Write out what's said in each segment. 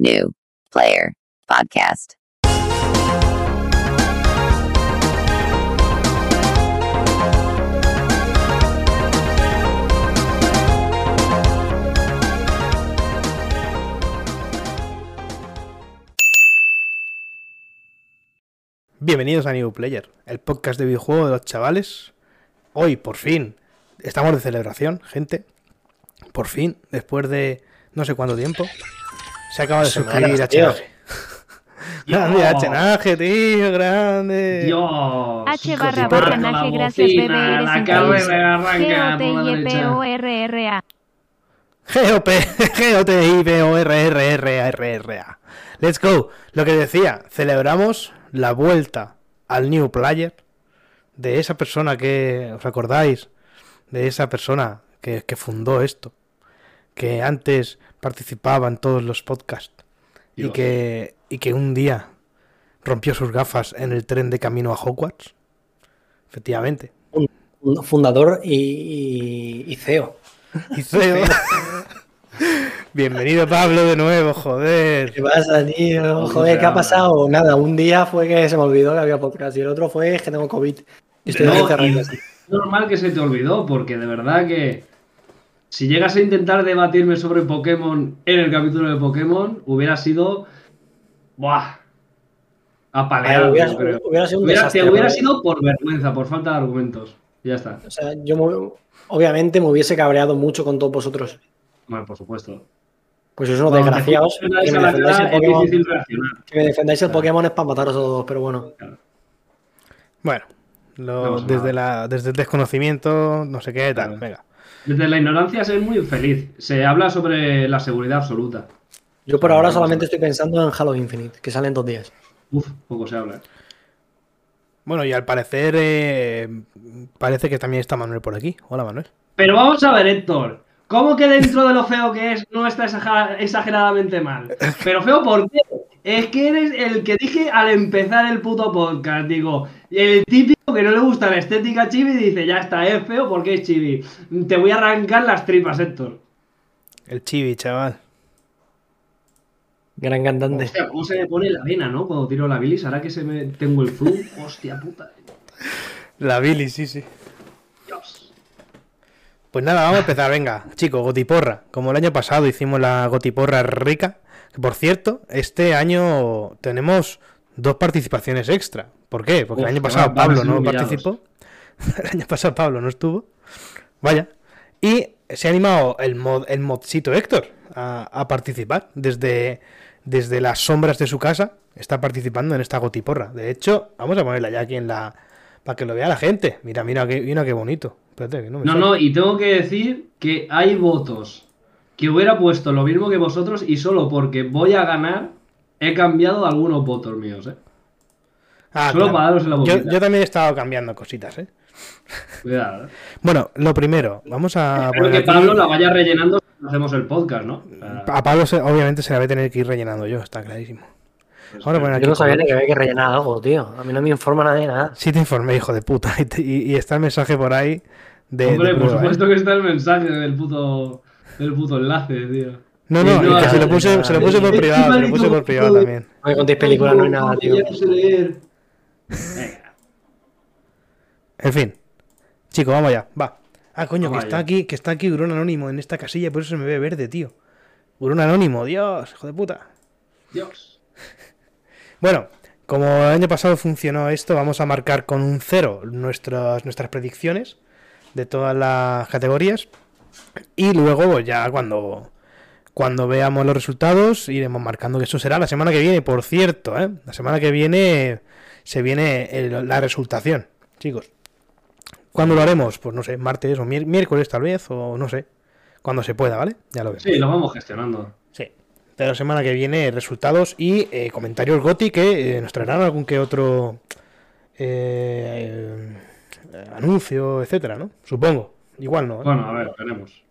New Player Podcast. Bienvenidos a New Player, el podcast de videojuegos de los chavales. Hoy, por fin, estamos de celebración, gente. Por fin, después de no sé cuánto tiempo, se acaba de suscribir. HNAG. Grande HNAG, tío, grande. Dios. H barra barranaje, gracias La arranca por la derecha. B-O-T-I-P-O-R-R-A. GOP, G-O-T-I-B-O-R-R-R-R-A. Let's go. Lo que decía, celebramos la vuelta al New Player de esa persona que, ¿os acordáis? De esa persona que, que fundó esto, que antes participaba en todos los podcasts y que, y que un día rompió sus gafas en el tren de camino a Hogwarts. Efectivamente. Un Fundador y, y- y CEO. Y CEO. Bienvenido Pablo de nuevo, joder. ¿Qué pasa, tío? ¿Cómo Joder, ¿qué ha pasado? Nada, un día fue que se me olvidó que había podcast y el otro fue que tengo COVID. Y estoy No, encerrado en y casa. es normal que se te olvidó, porque de verdad que si llegas a intentar debatirme sobre Pokémon en el capítulo de Pokémon, hubiera sido. ¡Buah! Apaleado, hubiera- yo creo. hubiera sido un Hubiera- desastre, te hubiera ¿no? sido por vergüenza, por falta de argumentos. Ya está. O sea, yo me- obviamente me hubiese cabreado mucho con todos vosotros. Bueno, por supuesto. Pues sois unos te desgraciados. Que me, defendáis el Pokémon, difícil reaccionar. que me defendáis el Pokémon es para mataros a todos, pero bueno. Bueno, lo- No pasa desde, la, desde el desconocimiento, no sé qué, tal. Claro. Venga. Desde la ignorancia ser muy feliz. Se habla sobre la seguridad absoluta. Yo por ahora solamente estoy pensando en Halo Infinite, que sale en dos días. Uf, poco se habla. Bueno, y al parecer, eh, parece que también está Manuel por aquí. Hola, Manuel. Pero vamos a ver, Héctor. ¿Cómo que dentro de lo feo que es no está exageradamente mal? Pero feo, ¿por qué? Es que eres el que dije al empezar el puto podcast. Digo, el típico que no le gusta la estética chibi dice, ya está, es feo porque es chibi. Te voy a arrancar las tripas, Héctor. El chibi, chaval. Gran cantante. Hostia, cómo se me pone la vena, ¿no? Cuando tiro la bilis, ahora que se me tengo el zoom. Hostia puta. La Billy, sí, sí. Pues nada, vamos a empezar. Venga, chicos, gotiporra. Como el año pasado hicimos la gotiporra rica. Que por cierto, este año tenemos dos participaciones extra. ¿Por qué? Porque Uf, el año pasado Pablo no humillados. participó. el año pasado Pablo no estuvo. Vaya. Y se ha animado el, mod, el modcito Héctor a, a participar desde, desde las sombras de su casa. Está participando en esta gotiporra. De hecho, vamos a ponerla ya aquí en la. Para que lo vea la gente. Mira, mira, mira qué bonito. Espérate, que no me No, y tengo que decir que hay votos que hubiera puesto lo mismo que vosotros y solo porque voy a ganar he cambiado algunos votos míos, ¿eh? Ah, Solo claro. para daros en la yo, boquita. yo también he estado cambiando cositas, ¿eh? Cuidado, ¿eh? Bueno, lo primero, vamos a Espero que aquí- Pablo la vaya rellenando si hacemos el podcast, ¿no? A Pablo se- obviamente se la voy a tener que ir rellenando yo, está clarísimo. pues, Vamos a poner aquí Yo no sabía como- que había que rellenar algo, tío. A mí no me informa nadie de nada. Sí te informé, hijo de puta. Y, te- y- y está el mensaje por ahí de, Hombre, de por ¿eh? supuesto que está el mensaje del puto, del puto enlace, tío. No, no, Y no que se lo puse, nada. se lo puse por privado, se lo puse por privado también. No me contéis películas, no hay nada, tío. Ya no sé leer. Venga. En fin. Chicos, vamos allá, va. Ah, coño, que está aquí, que está aquí Urón Anónimo en esta casilla, por eso se me ve verde, tío. Urón Anónimo, Dios, hijo de puta. Dios. Bueno, como el año pasado funcionó esto, vamos a marcar con un cero nuestras, nuestras predicciones de todas las categorías. Y luego, pues, ya cuando, cuando veamos los resultados, iremos marcando que eso será la semana que viene, por cierto, ¿eh? La semana que viene se viene el- la resultación, chicos. ¿Cuándo lo haremos? Pues no sé, martes o miércoles tal vez, o no sé. Cuando se pueda, ¿vale? Ya lo vemos. Sí, lo vamos gestionando. Sí. De la semana que viene, resultados y eh, comentarios Goti que eh, nos traerán algún que otro eh, eh, anuncio, etcétera, ¿no? Supongo. Igual no. ¿eh? Bueno, a ver, veremos.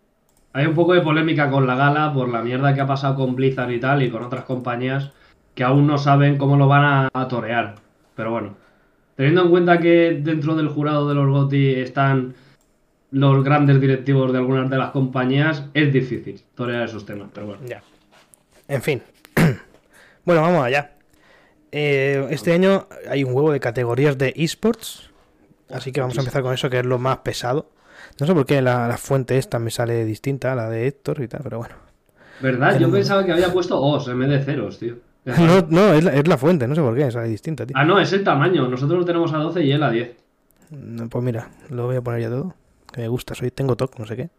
Hay un poco de polémica con la gala por la mierda que ha pasado con Blizzard y tal y con otras compañías que aún no saben cómo lo van a, a torear. Pero bueno, teniendo en cuenta que dentro del jurado de los GOTY están los grandes directivos de algunas de las compañías, es difícil torear esos temas. Pero bueno, Ya. En fin. Bueno, vamos allá. Eh, este año hay un huevo de categorías de esports. Así que vamos a empezar con eso, que es lo más pesado. No sé por qué la, la fuente esta me sale distinta, la de Héctor y tal, pero bueno. ¿Verdad? Yo pensaba que había puesto OS en vez de ceros, tío. No, no, es la, es la fuente, no sé por qué, sale distinta, tío. Ah, no, es el tamaño. Nosotros lo tenemos a 12 y él a 10. No, Pues mira, lo voy a poner ya todo. Que me gusta, soy, tengo TOC, no sé qué.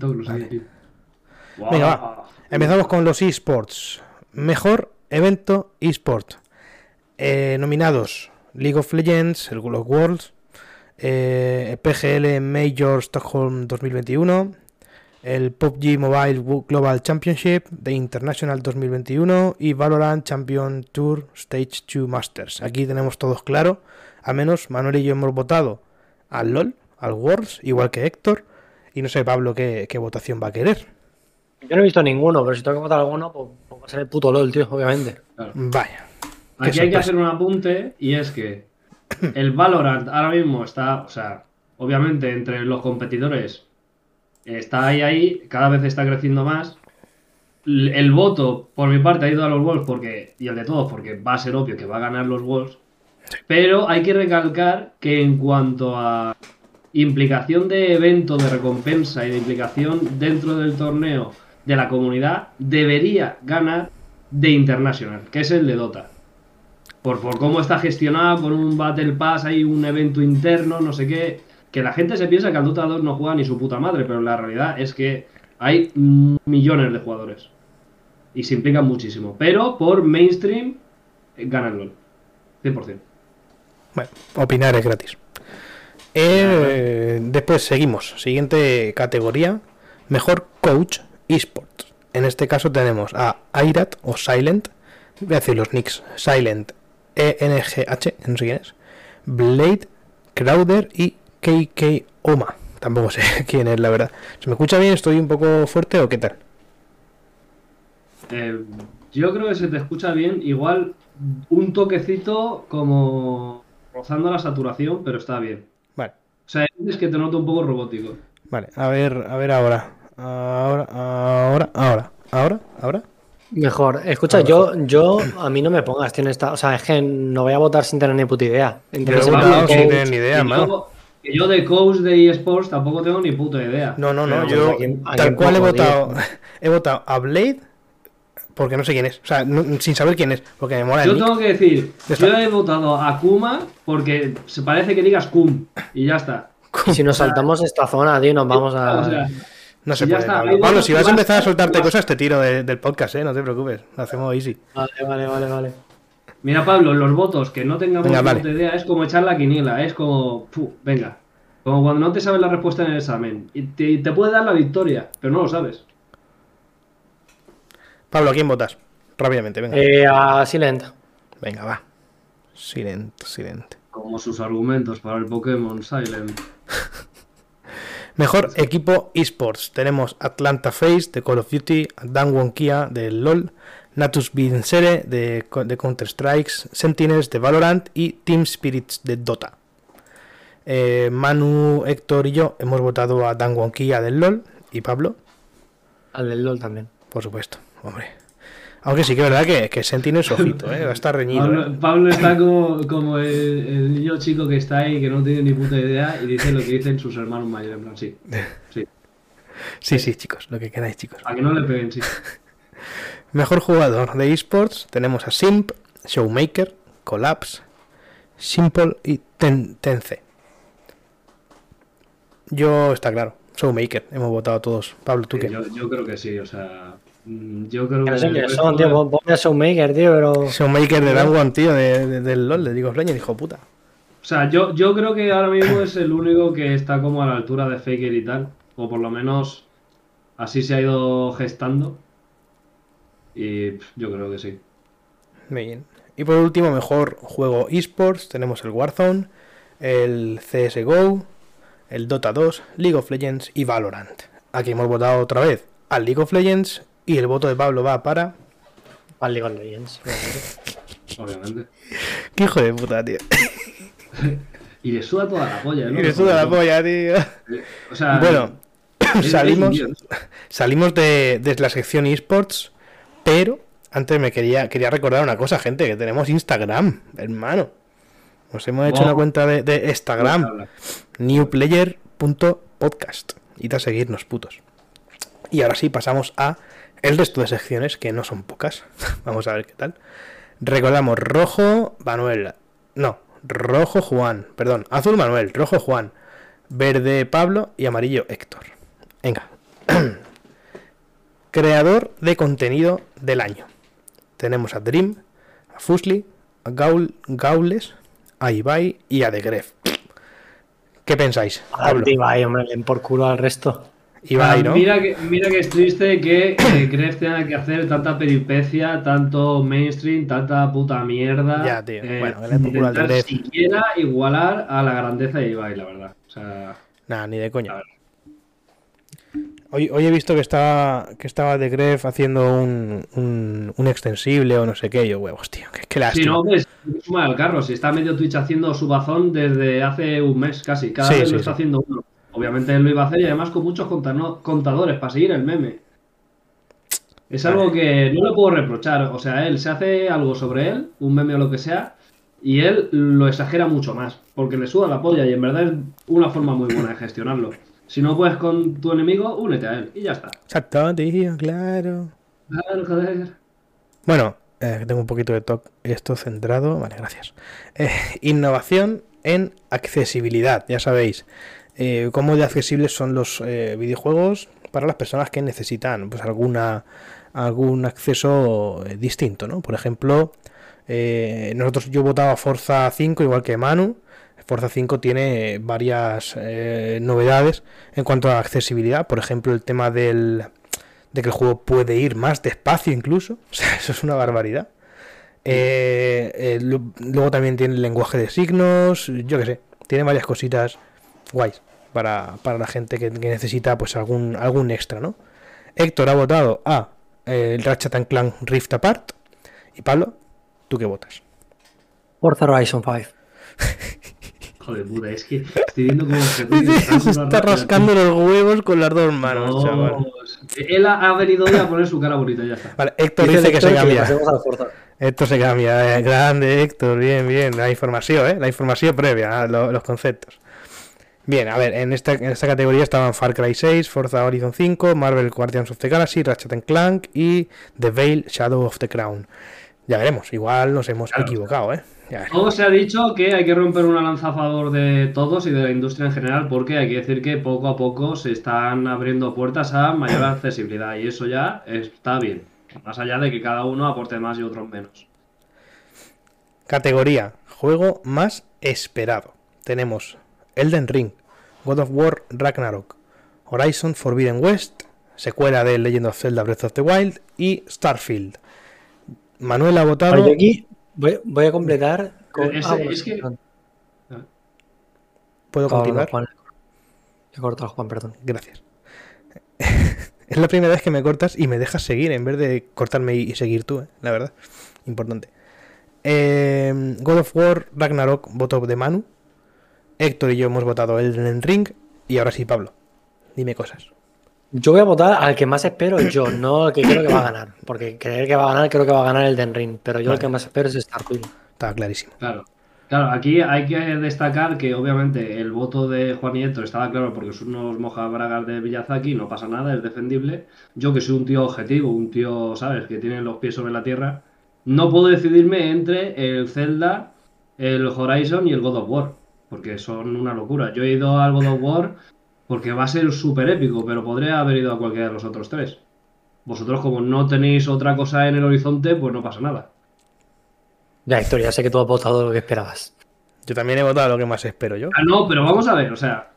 Todos los hay, tío. Venga, va. Empezamos con los esports. Mejor evento esport. Eh, nominados League of Legends, el los Worlds, eh, PGL Major Stockholm 2021, el PUBG Mobile Global Championship de International 2021 y Valorant Champion Tour Stage 2 Masters. Aquí tenemos todos claro, a menos Manuel y yo hemos votado al LOL, al Worlds, igual que Héctor, y no sé Pablo qué, qué votación va a querer. Yo no he visto ninguno, pero si tengo que votar alguno, pues, pues va a ser el puto LOL, tío, obviamente. Claro. Vaya. Aquí hay que hacer un apunte y es que el Valorant ahora mismo está, o sea, obviamente entre los competidores está ahí ahí, cada vez está creciendo más. El voto por mi parte ha ido a los Wolves porque y el de todos porque va a ser obvio que va a ganar los Wolves. Pero hay que recalcar que en cuanto a implicación de evento, de recompensa y de implicación dentro del torneo de la comunidad, debería ganar de International, que es el de Dota. Por, por cómo está gestionado, con un Battle Pass, hay un evento interno, no sé qué. Que la gente se piensa que al Dota 2 no juega ni su puta madre, pero la realidad es que hay millones de jugadores. Y se implican muchísimo. Pero por mainstream, eh, gana el LOL. 100%. Bueno, opinar es gratis. Eh, después seguimos. Siguiente categoría. Mejor coach esports. En este caso tenemos a Airat o Silent. Voy a decir los nicks. Silent, ENGH, no sé quién es. Blade, Crowder y KK Oma. Tampoco sé quién es, la verdad. ¿Se me escucha bien? ¿Estoy un poco fuerte o qué tal? Eh, yo creo que se te escucha bien. Igual un toquecito como rozando la saturación, pero está bien. Vale, O sea, es que te noto un poco robótico. vale. A ver, a ver ahora. Ahora, ahora, ahora. Ahora, ahora. Mejor. Escucha, yo, yo, a mí no me pongas, en esta. O sea, es que no voy a votar sin tener ni puta idea. Entre Yo he ese votado coach- sin tener ni idea, yo, que yo de coach de eSports tampoco tengo ni puta idea. No, no, no, Pero, yo ¿a quién- a tal cual he votado, he votado a Blade porque no sé quién es, o sea, no- sin saber quién es, porque me mola el Yo nick. tengo que decir, yo he votado a Kuma porque se parece que digas Kum y ya está. Y si nos saltamos esta zona, tío, nos vamos a. O sea, No se puede, está, Pablo. si vas a empezar a soltarte cosas, te tiro de- del podcast, eh, no te preocupes, lo hacemos easy. Vale, vale, vale, vale. mira Pablo, los votos que no tengamos Venga, ni vale. idea es como echar la quiniela, es como, fu, venga, como cuando no te sabes la respuesta en el examen y te, te puede dar la victoria, pero no lo sabes. Pablo, ¿a quién votas? Rápidamente, venga. Eh, a Silent. Venga, va. Silente, silente. Como sus argumentos para el Pokémon Silent. Mejor equipo esports. Tenemos Atlanta Face de Call of Duty, Dan Wonkia de LOL, Natus Vincere de, Co- de Counter Strikes, Sentinels de Valorant y Team Spirits de Dota. Eh, Manu, Héctor y yo hemos votado a Dan Wonkia del LOL y Pablo, Al del LOL también. por supuesto, hombre. Aunque sí que es verdad que, que Sentinels, ojito, eh, va a estar reñido. Pablo. Pablo está como, como el, el niño chico que está ahí, que no tiene ni puta idea, y dice lo que dicen sus hermanos mayores. En plan, sí, sí. Sí, sí, chicos, lo que queráis, chicos. A que no le peguen, sí. Mejor jugador de esports tenemos a Simp, Showmaker, Collapse, Simple y Ten Tense. Yo está claro, Showmaker, hemos votado todos. Pablo, ¿tú qué? Yo, yo creo que sí, o sea. Mm, Yo creo Que que. no sé el quiénes resto son, tío. Ponme a Showmaker, tío, pero. Showmaker de Dangon, tío, de, de- del LOL, de League of Legends, hijo puta. O sea, yo, yo creo que ahora mismo es el único que está como a la altura de Faker y tal. O por lo menos así se ha ido gestando. Y pff, yo creo que sí. Muy bien. Y por último, mejor juego esports, tenemos el Warzone, el CSGO, el Dota 2, League of Legends y Valorant. Aquí hemos votado otra vez al League of Legends y el voto de Pablo va para... Al League of Legends. obviamente. ¡Qué hijo de puta, tío! Y le suda toda la polla, ¿no? Y le suda la polla, tío. O sea, Bueno, salimos, salimos de, de la sección esports, pero antes me quería, quería recordar una cosa, gente, que tenemos Instagram, hermano. Nos hemos hecho una cuenta de, de Instagram, newplayer.podcast. Id a seguirnos, putos. Y ahora sí, pasamos a el resto de secciones, que no son pocas. Vamos a ver qué tal. Recordamos, rojo, Manuel. No, rojo, Juan. Perdón, azul, Manuel. Rojo, Juan. Verde, Pablo. Y amarillo, Héctor. Venga. Creador de contenido del año. Tenemos a Dream, a Fusli, a Gaul, Gaules, a Ibai y a The Gref. ¿Qué pensáis? Pablo? Ibai, hombre, den por culo al resto. Ibai, ¿no? mira, que, mira que es triste que eh, Gref tenga que hacer tanta peripecia, tanto mainstream, tanta puta mierda. Ya, tío. eh, Bueno, culo al intentar Gref. siquiera igualar a la grandeza de Ibai, la verdad. O sea, Nada, ni de coña. Hoy, hoy he visto que estaba que estaba The Gref haciendo un, un, un extensible o no sé qué. Yo, huevos, tío. Que, que si lástima. no, pues suma al carro. Si está medio Twitch haciendo su bazón desde hace un mes casi. Cada Sí, vez sí, lo está sí. haciendo uno. Obviamente él lo iba a hacer y además con muchos contadores para seguir el meme. Es algo que no le puedo reprochar. O sea, él se hace algo sobre él, un meme o lo que sea, y él lo exagera mucho más. Porque le suda la polla y en verdad es una forma muy buena de gestionarlo. Si no puedes con tu enemigo, únete a él y ya está. Exacto, tío, claro. Claro, joder. Bueno, eh, tengo un poquito de toque. Esto centrado. Vale, gracias. Eh, innovación en accesibilidad. Ya sabéis. Eh, cómo de accesibles son los eh, videojuegos para las personas que necesitan pues alguna algún acceso eh, distinto, ¿no? Por ejemplo, eh, nosotros yo votaba Forza 5 igual que Manu. Forza 5 tiene varias novedades en cuanto a accesibilidad. Por ejemplo, el tema del, de que el juego puede ir más despacio incluso. O sea, eso es una barbaridad. Eh, eh, lu- luego también tiene el lenguaje de signos, yo qué sé, tiene varias cositas guays para, para la gente que, que necesita pues algún, algún extra, ¿no? Héctor ha votado a eh, el Ratchet and Clank Rift Apart. Y Pablo, ¿tú qué votas? Forza Horizon 5. Joder, puta, es que estoy viendo cómo se Se está rascando los huevos con las dos manos, No, chaval. Él ha, ha venido hoy a poner su cara bonita, ya está. Vale, Héctor Dice que Héctor se cambia. Esto se cambia. eh, Grande, Héctor. Bien, bien. La información, ¿eh? La información previa a lo- los conceptos. Bien, a ver, en esta, en esta categoría estaban Far Cry 6, Forza Horizon 5, Marvel Guardians of the Galaxy, Ratchet and Clank y The Veil Shadow of the Crown. Ya veremos, igual nos hemos Claro. equivocado, ¿eh? Todo se ha dicho que hay que romper una lanza a favor de todos y de la industria en general porque hay que decir que poco a poco se están abriendo puertas a mayor accesibilidad y eso ya está bien. Más allá de que cada uno aporte más y otros menos. Categoría Juego más esperado. Tenemos Elden Ring, God of War Ragnarok, Horizon Forbidden West, secuela de Legend of Zelda Breath of the Wild y Starfield. Manuel ha votado. Aquí voy, voy a completar con. Ese- ah, bueno, es que- perdón. ¿Puedo continuar? Juan. Le corto a Juan, perdón. Gracias. es la primera vez que me cortas y me dejas seguir en vez de cortarme y, y seguir tú, eh, la verdad. Importante. Eh, God of War Ragnarok voto de Manu. Héctor y yo hemos votado Elden Ring. Y ahora sí, Pablo. Dime cosas. Yo voy a votar al que más espero yo, no al que creo que va a ganar. Porque creer que va a ganar, creo que va a ganar el Den Ring. Pero yo Vale. el que más espero es Starfield. Estaba clarísimo. Claro. Claro, aquí hay que destacar que obviamente el voto de Juan y Héctor estaba claro porque son unos mojabragas de Miyazaki, no pasa nada, es defendible. Yo que soy un tío objetivo, un tío, ¿sabes?, que tiene los pies sobre la tierra, no puedo decidirme entre el Zelda, el Horizon y el God of War, porque son una locura. Yo he ido al God of War porque va a ser súper épico, pero podría haber ido a cualquiera de los otros tres. Vosotros como no tenéis otra cosa en el horizonte, pues no pasa nada. Ya, Héctor, ya sé que tú has votado lo que esperabas. Yo también he votado lo que más espero yo. Ah, no, pero vamos a ver, o sea,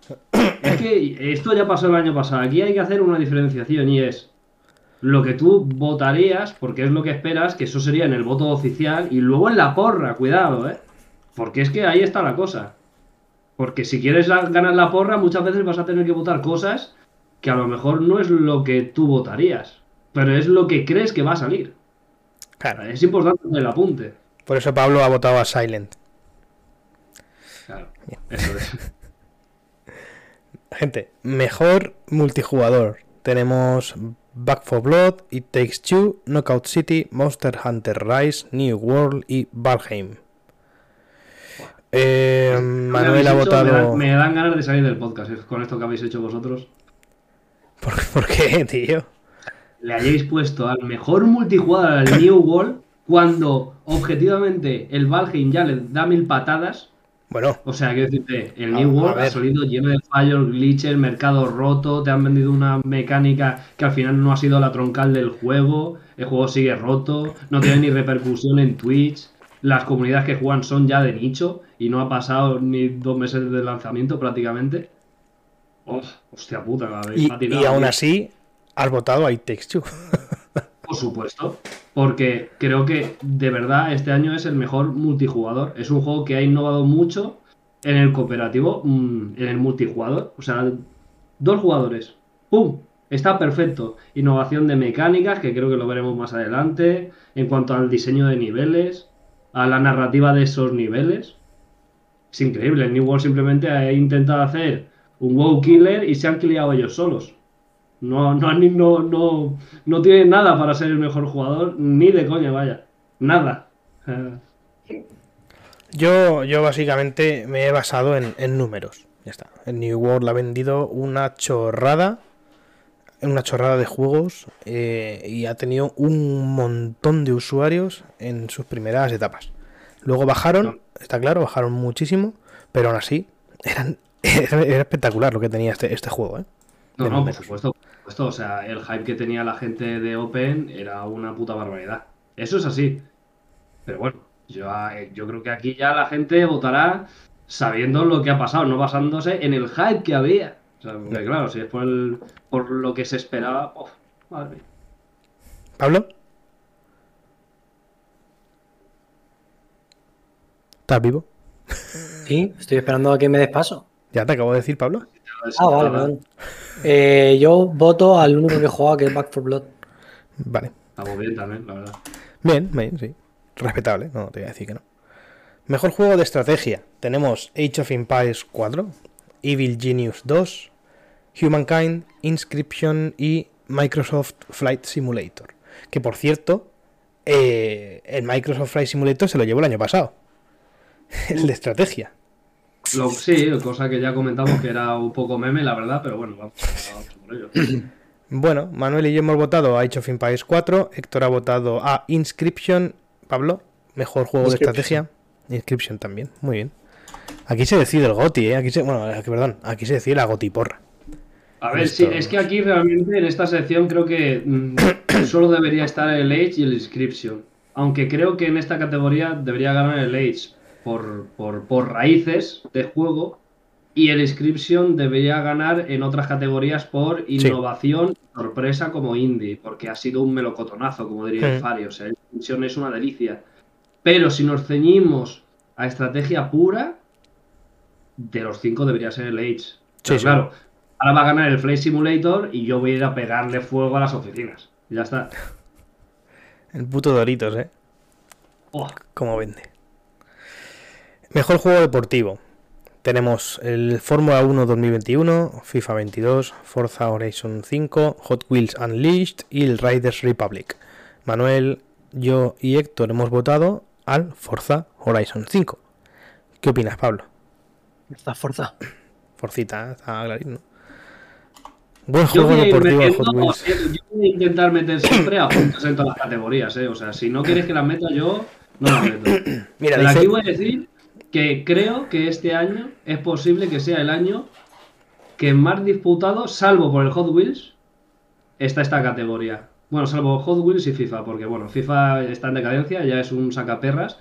es que esto ya pasó el año pasado. Aquí hay que hacer una diferenciación y es lo que tú votarías, porque es lo que esperas, que eso sería en el voto oficial, y luego en la porra, cuidado, ¿eh? Porque es que ahí está la cosa. Porque si quieres ganar la porra, muchas veces vas a tener que votar cosas que a lo mejor no es lo que tú votarías, pero es lo que crees que va a salir. Claro. Es importante el apunte. Por eso Pablo ha votado a Silent. Claro, eso es. Gente, mejor multijugador. Tenemos Back for Blood, It Takes Two, Knockout City, Monster Hunter Rise, New World y Valheim. Eh, Manuel ha votado. dan- Me dan ganas de salir del podcast eh, con esto que habéis hecho vosotros. ¿Por, por qué, tío? le hayáis puesto al mejor multijugador al New World cuando objetivamente el Valheim ya le da mil patadas. Bueno, O sea, quiero decirte, el New World ha salido lleno de fallos, glitches, mercado roto, te han vendido una mecánica que al final no ha sido la troncal del juego, el juego sigue roto, no tiene ni repercusión en Twitch, las comunidades que juegan son ya de nicho y no ha pasado ni dos meses el lanzamiento prácticamente. Oh, hostia puta, y, patinado, y aún tío. así has votado a It Takes Two. Por supuesto, porque creo que de verdad este año es el mejor multijugador. Es un juego que ha innovado mucho en el cooperativo, mm, en el multijugador. O sea, dos jugadores. ¡Pum! Está perfecto. Innovación de mecánicas, que creo que lo veremos más adelante. En cuanto al diseño de niveles, a la narrativa de esos niveles. Es increíble. El New World simplemente ha intentado hacer un WoW Killer y se han criado ellos solos. No, no, no, no, no tiene nada para ser el mejor jugador, ni de coña, vaya. Nada. Yo, yo básicamente me he basado en, en números. Ya está. El New World ha vendido una chorrada. Una chorrada de juegos. eh, y ha tenido un montón de usuarios en sus primeras etapas. Luego bajaron, está claro, bajaron muchísimo. Pero aún así, eran, era, era espectacular lo que tenía este, este juego, ¿eh? No, De no, por supuesto, por supuesto. O sea, el hype que tenía la gente de Open era una puta barbaridad. Eso es así. Pero bueno, yo, eh, yo creo que aquí ya la gente votará sabiendo lo que ha pasado, no basándose en el hype que había. O sea, porque claro, si es por, el- por lo que se esperaba, uf, madre mía. ¿Pablo? ¿Estás vivo? Sí, estoy esperando a que me des paso. Ya te acabo de decir, Pablo. Ah, vale, perdón. Eh, yo voto al único que juega, que es Back for Blood. Vale. Estamos bien también, la verdad. Bien, bien, sí. Respetable, no te voy a decir que no. Mejor juego de estrategia. Tenemos Age of Empires 4, Evil Genius 2, Humankind, Inscription y Microsoft Flight Simulator. Que por cierto, eh, el Microsoft Flight Simulator se lo llevó el año pasado. el de estrategia. Lo- sí, cosa que ya comentamos que era un poco meme, la verdad, pero bueno, vamos, vamos por ello. Bueno, Manuel y yo hemos votado a Age of Empires 4, Héctor ha votado a Inscription, Pablo, mejor juego de estrategia, Inscription también, muy bien. Aquí se decide el GOTI, ¿eh? Aquí se, bueno, aquí, perdón, aquí se decide la GOTI porra. A ver, sí, es que aquí realmente en esta sección creo que mm, solo debería estar el Age y el Inscription. Aunque creo que en esta categoría debería ganar el Age por, por, por raíces de juego y el Inscription debería ganar en otras categorías por innovación sorpresa como indie, porque ha sido un melocotonazo, como diría el Hmm. Fari. O sea, el Inscription es una delicia. Pero si nos ceñimos a estrategia pura, de los cinco debería ser el Age. Pero sí. claro, ahora va a ganar el Flight Simulator y yo voy a ir a pegarle fuego a las oficinas. Y ya está. El puto Doritos, ¿eh? Oh, Como vende. Mejor juego deportivo. Tenemos el Fórmula 1 2021, FIFA 22, Forza Horizon 5, Hot Wheels Unleashed y el Riders Republic. Manuel, yo y Héctor hemos votado al Forza Horizon 5. ¿Qué opinas, Pablo? Esta fuerza. Forcita, ¿eh? está clarito, ¿no? Buen yo, juego voy deportivo metiendo- Hot Wheels. yo voy a intentar meter siempre a puntos en todas las categorías, ¿eh? O sea, si no quieres que las meta yo, no las meto. Mira, Pero dice- aquí voy a decir que creo que este año es posible que sea el año que más disputado, salvo por el Hot Wheels, está esta categoría. Bueno, salvo Hot Wheels y FIFA, porque bueno, FIFA está en decadencia, ya es un sacaperras.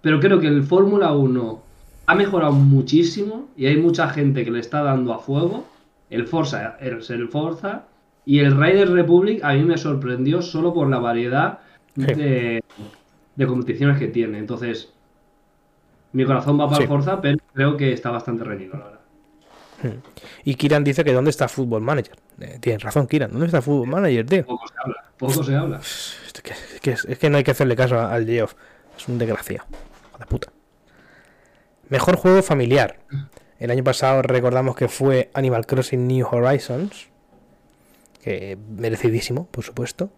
Pero creo que el Fórmula 1 ha mejorado muchísimo y hay mucha gente que le está dando a fuego. El Forza es el Forza y el Riders Republic a mí me sorprendió solo por la variedad Sí. de competiciones que tiene. Entonces, mi corazón va para Sí. Forza, pero creo que está bastante reñido, la verdad. Y Kiran dice que ¿dónde está Football Manager? Eh, tienes razón, Kiran. ¿Dónde está Football Manager, tío? Poco se habla, poco se habla. Es que, es que- es que no hay que hacerle caso al Geoff. Es un desgraciado. Hijo de puta. Mejor juego familiar. El año pasado recordamos que fue Animal Crossing New Horizons. que merecidísimo, por supuesto.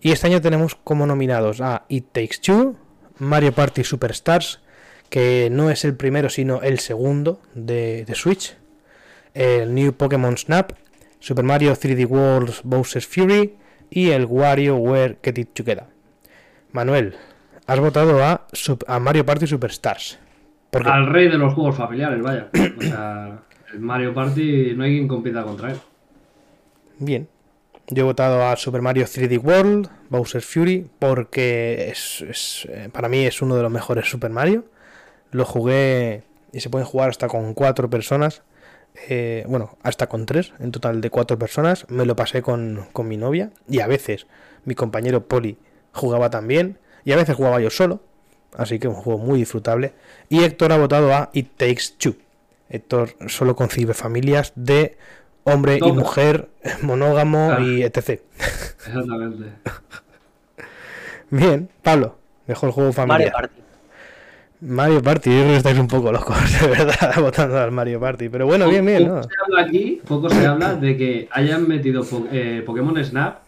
Y este año tenemos como nominados a It Takes Two, Mario Party Superstars, que no es el primero sino el segundo de, de Switch, el New Pokémon Snap, Super Mario 3D World Bowser's Fury y el WarioWare Get It Together. Manuel, has votado a, a Mario Party Superstars. ¿Por qué? Al rey de los juegos familiares, vaya. O sea, el Mario Party no hay quien compita contra él. Bien. Yo he votado a Super Mario 3D World, Bowser's Fury, porque es, es, eh, para mí es uno de los mejores Super Mario. Lo jugué y se puede jugar hasta con cuatro personas. eh, bueno, hasta con tres, en total de cuatro personas. Me lo pasé con, con mi novia y a veces mi compañero Poli jugaba también y a veces jugaba yo solo. Así que un juego muy disfrutable. Y Héctor ha votado a It Takes Two. Héctor solo concibe familias de hombre y mujer, monógamo Ah. y etc. Exactamente. Bien, Pablo, mejor juego Mario familiar. Party. Mario Party, yo creo que estáis un poco locos, de verdad, votando al Mario Party. Pero bueno, bien, bien, Poco ¿no? se habla aquí, poco se habla de que hayan metido po- eh, Pokémon Snap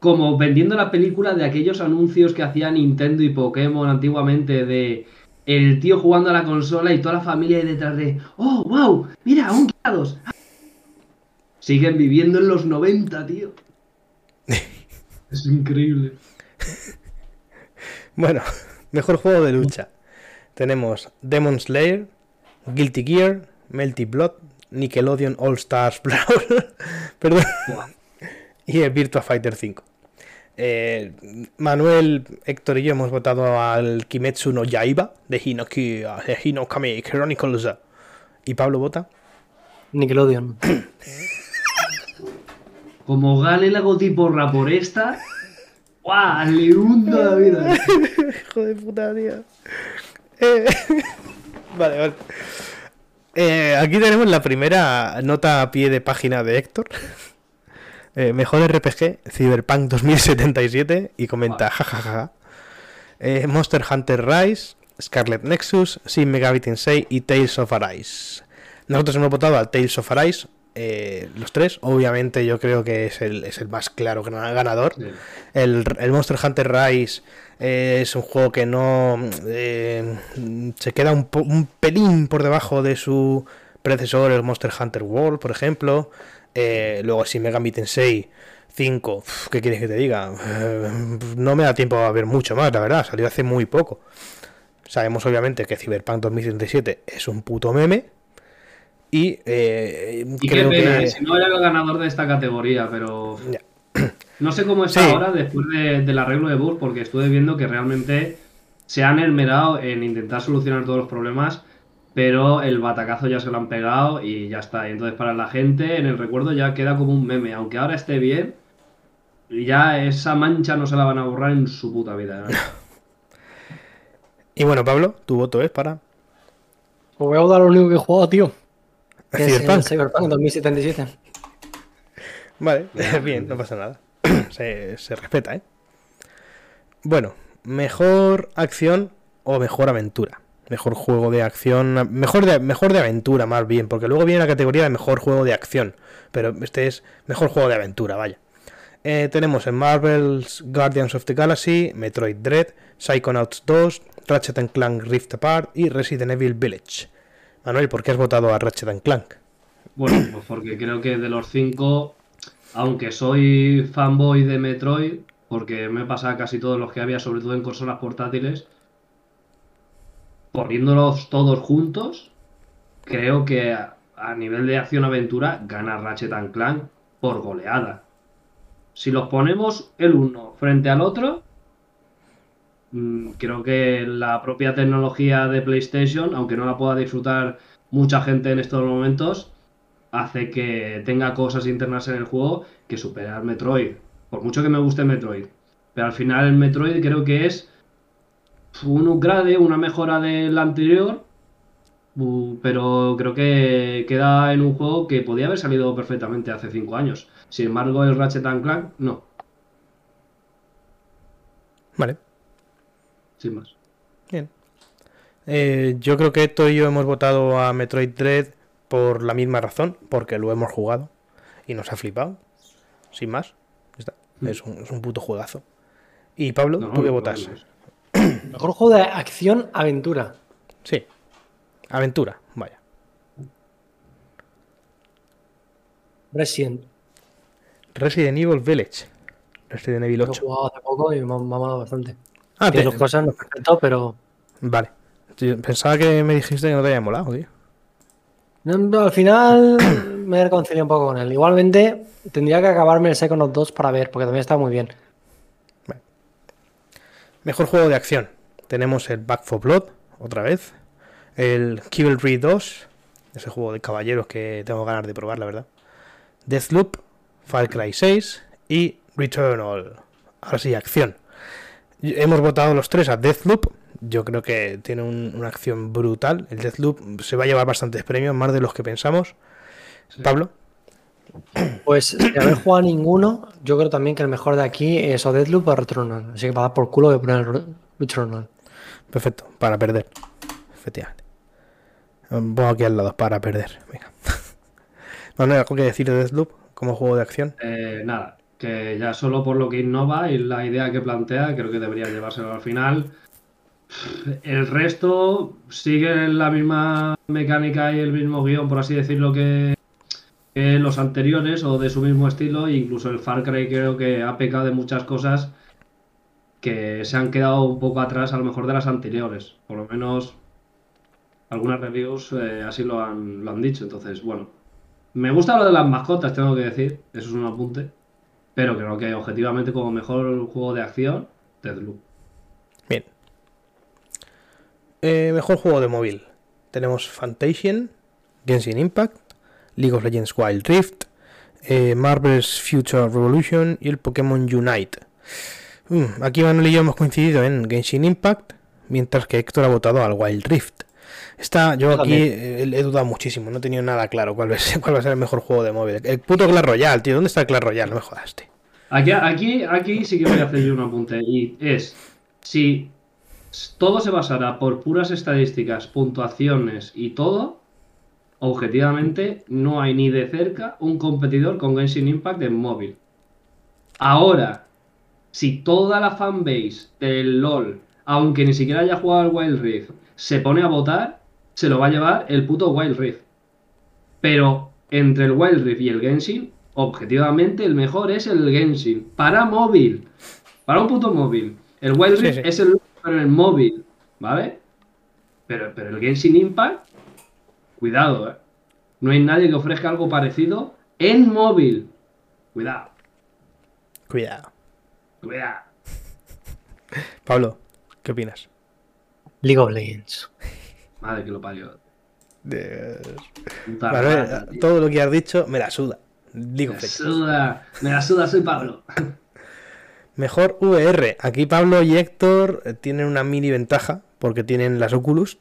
como vendiendo la película de aquellos anuncios que hacía Nintendo y Pokémon antiguamente de el tío jugando a la consola y toda la familia ahí detrás de ¡Oh, wow! ¡Mira, aún quedados! Siguen viviendo en los 90, tío. Es increíble. Bueno, mejor juego de lucha. Tenemos Demon Slayer, Guilty Gear, Melty Blood, Nickelodeon All Stars Brawl, perdón, y el Virtua Fighter 5. Eh, Manuel, Héctor y yo hemos votado al Kimetsu no Yaiba de Hinoki, de Hinokami Chronicles. ¿Y Pablo vota? Nickelodeon. Como gane la gotiporra por esta, ¡guau! Le hundo la vida. Hijo de puta, tío. Eh, vale, vale. Eh, aquí tenemos la primera nota a pie de página de Héctor. Eh, mejor RPG, Cyberpunk 2077. Y comenta, jajaja. Eh, Monster Hunter Rise, Scarlet Nexus, Shin Megami Tensei y Tales of Arise. Nosotros hemos votado al Tales of Arise, eh, los tres. Obviamente yo creo que es el, es el más claro gana- ganador. Sí. El, el Monster Hunter Rise eh, es un juego que no eh, se queda un, un pelín por debajo de su predecesor, el Monster Hunter World, por ejemplo. Luego, si Megami Tensei 5, uf, ¿qué quieres que te diga? No me da tiempo a ver mucho más, la verdad, salió hace muy poco. Sabemos obviamente que Cyberpunk 2077 es un puto meme. Y, eh, Y qué creo pena, que... eh, si no era el ganador de esta categoría, pero Ya. no sé cómo está Sí. ahora después de- del arreglo de bugs, porque estuve viendo que realmente se han esmerado en intentar solucionar todos los problemas, pero el batacazo ya se lo han pegado y ya está. Y entonces para la gente en el recuerdo ya queda como un meme, aunque ahora esté bien, ya esa mancha no se la van a borrar en su puta vida. ¿no? Y bueno, Pablo, tu voto es para Pues voy a votar lo único que he jugado, tío. Que es el Cyberpunk. Cyberpunk 2077. Vale, bien, no pasa nada. Se, se respeta, ¿eh? Bueno, mejor acción o mejor aventura. Mejor juego de acción. Mejor de, mejor de aventura, más bien. Porque luego viene la categoría de mejor juego de acción. Pero este es mejor juego de aventura, vaya. Eh, tenemos en Marvel's Guardians of the Galaxy, Metroid Dread, Psychonauts 2, Ratchet and Clank Rift Apart y Resident Evil Village. Manuel, ¿por qué has votado a Ratchet and Clank? Bueno, pues porque creo que de los cinco, aunque soy fanboy de Metroid, porque me he pasado casi todos los que había, sobre todo en consolas portátiles, poniéndolos todos juntos, creo que a, nivel de acción-aventura gana Ratchet and Clank por goleada. Si los ponemos el uno frente al otro, creo que la propia tecnología de PlayStation, aunque no la pueda disfrutar mucha gente en estos momentos, hace que tenga cosas internas en el juego que superar Metroid. Por mucho que me guste Metroid. Pero al final el Metroid creo que es un upgrade, una mejora del anterior. Pero creo que queda en un juego que podía haber salido perfectamente hace 5 años. Sin embargo, el Ratchet and Clank, no, Vale. Sin más. Bien. Eh, yo creo que Héctor y yo hemos votado a Metroid Dread por la misma razón, porque lo hemos jugado y nos ha flipado. sin más. Está. Mm. Es, un, es un puto juegazo. Y Pablo, No, ¿tú qué no, votas? no. Mejor juego de acción aventura. Sí. Aventura, vaya. Resident. Resident Evil Village. Resident Evil Lo he 8. jugado hace poco y me ha me ha molado bastante. Ah, Tiene sus cosas, no perfecto, pero. Vale. Pensaba que me dijiste que no te había molado, tío. No, no, al final me he reconciliado un poco con él. Igualmente, tendría que acabarme el Second of 2 para ver, porque también está muy bien. Mejor juego de acción. Tenemos el Back for Blood, otra vez. El Chivalry 2, ese juego de caballeros que tengo ganas de probar, la verdad. Deathloop, Far Cry 6 y Returnal. Ahora sí, acción. Hemos votado los tres a Deathloop. Yo creo que tiene un- una acción brutal. El Deathloop se va a llevar bastantes premios, más de los que pensamos. Pablo, Pues sin haber jugado ninguno, yo creo también que el mejor de aquí es o Deathloop o Returnal. Así que para dar por culo voy a poner Re- Returnal. perfecto, para perder. Efectivamente. Pongo aquí al lado, para perder. Venga. Manuel, ¿algo que decir de Deathloop como juego de acción? Eh, nada, que ya solo por lo que innova y la idea que plantea, creo que debería llevárselo al final. El resto sigue la misma mecánica y el mismo guion, por así decirlo, que, los anteriores o de su mismo estilo. Incluso el Far Cry creo que ha pecado de muchas cosas que se han quedado un poco atrás a lo mejor de las anteriores. Por lo menos algunas reviews eh, así lo han, lo han dicho. Entonces, bueno, me gusta lo de las mascotas, tengo que decir. Eso es un apunte. Pero creo que objetivamente como mejor juego de acción, Deathloop. Bien. Eh, mejor juego de móvil. Tenemos Fantasian, Genshin Impact, League of Legends Wild Rift, eh, Marvel's Future Revolution y el Pokémon Unite. Mm, aquí Manuel y yo hemos coincidido en Genshin Impact, mientras que Héctor ha votado al Wild Rift. Está, yo Yo aquí eh, he, dudado muchísimo, no he tenido nada claro cuál va, a ser, cuál va a ser el mejor juego de móvil. El puto Clash Royale, tío, ¿dónde está el Clash Royale? No me jodas, tío. Aquí, aquí, aquí sí que voy a hacer yo un apunte. Y es, si todo se basara por puras estadísticas, puntuaciones y todo, objetivamente no hay ni de cerca un competidor con Genshin Impact en móvil. Ahora, si toda la fanbase del LOL, aunque ni siquiera haya jugado al Wild Rift, se pone a votar, se lo va a llevar el puto Wild Rift. Pero entre el Wild Rift y el Genshin, objetivamente el mejor es el Genshin. Para móvil. Para un puto móvil. El Wild Rift sí. es el en el móvil. ¿Vale? Pero, pero el Genshin Impact, cuidado, ¿eh? No hay nadie que ofrezca algo parecido en móvil. Cuidado, Cuidado. cuidado. Pablo, ¿qué opinas? League of Legends. Madre que lo parió. De- Manuel, tío. todo lo que has dicho me la suda. Digo, Me suda, me la suda, soy Pablo. mejor VR. Aquí Pablo y Héctor eh, tienen una mini ventaja porque tienen las Oculus.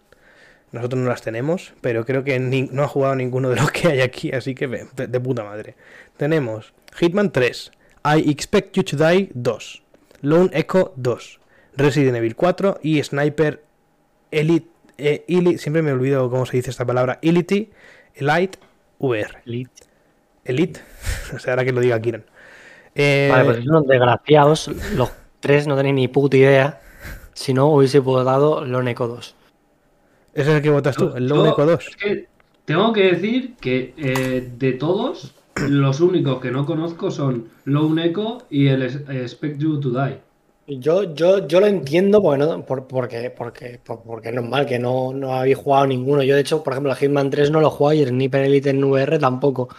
Nosotros no las tenemos, pero creo que ni- no ha jugado ninguno de los que hay aquí, así que de puta madre. Tenemos Hitman 3, I Expect You to Die 2, Lone Echo 2, Resident Evil 4 y Sniper Elite, eh, Elite- siempre me olvido cómo se dice esta palabra, Elite, Elite VR. Elite, o sea, ahora que lo diga Kiran. Eh, Vale, pues son unos desgraciados. Los tres no tenéis ni puta idea. Si no, hubiese votado Lone Echo 2. ¿Ese es el que votas tú? ¿El Lone Yo- Echo 2? es que tengo que decir que eh, de todos, los únicos que no conozco son Lone Echo y el Expect You to Die. Yo, yo, yo lo entiendo porque, no, por- porque, porque, por- porque es normal que no, no habéis jugado ninguno. Yo, de hecho, por ejemplo, el Hitman 3 no lo jugado y el Sniper Elite en VR tampoco.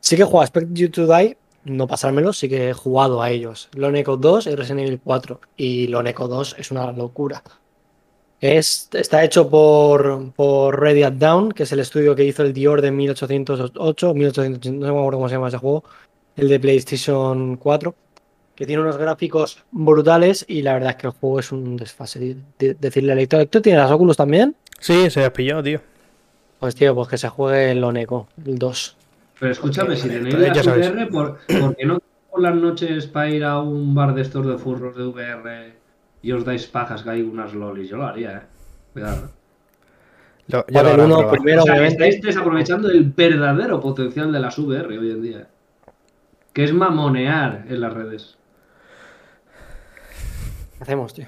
Sí que he jugado Expect You to Die, no pasármelo, sí que he jugado a ellos. Lone Echo 2 y Resident Evil 4. Y Lone Echo 2 es una locura. Es, está hecho por, por Ready at Down, que es el estudio que hizo el Dior de 1808, 1880, no me acuerdo cómo se llama ese juego, el de PlayStation 4 que tiene unos gráficos brutales y la verdad es que el juego es un desfase. De- de- decirle al lector, ¿tú tienes las Oculus también? Sí, se has pillado, tío. Pues tío, pues que se juegue el Oneco, el 2. Pero escúchame, si tenéis ya la. VR, ¿por, por qué no por las noches para ir a un bar de estos de furros de VR y os dais pajas que hay unas lolis? Yo lo haría, eh. Cuidado. Lo habrás 1 probado. primero, o sea, obviamente. estáis desaprovechando el verdadero potencial de las VR hoy en día. que es mamonear en las redes. ¿Qué hacemos, tío?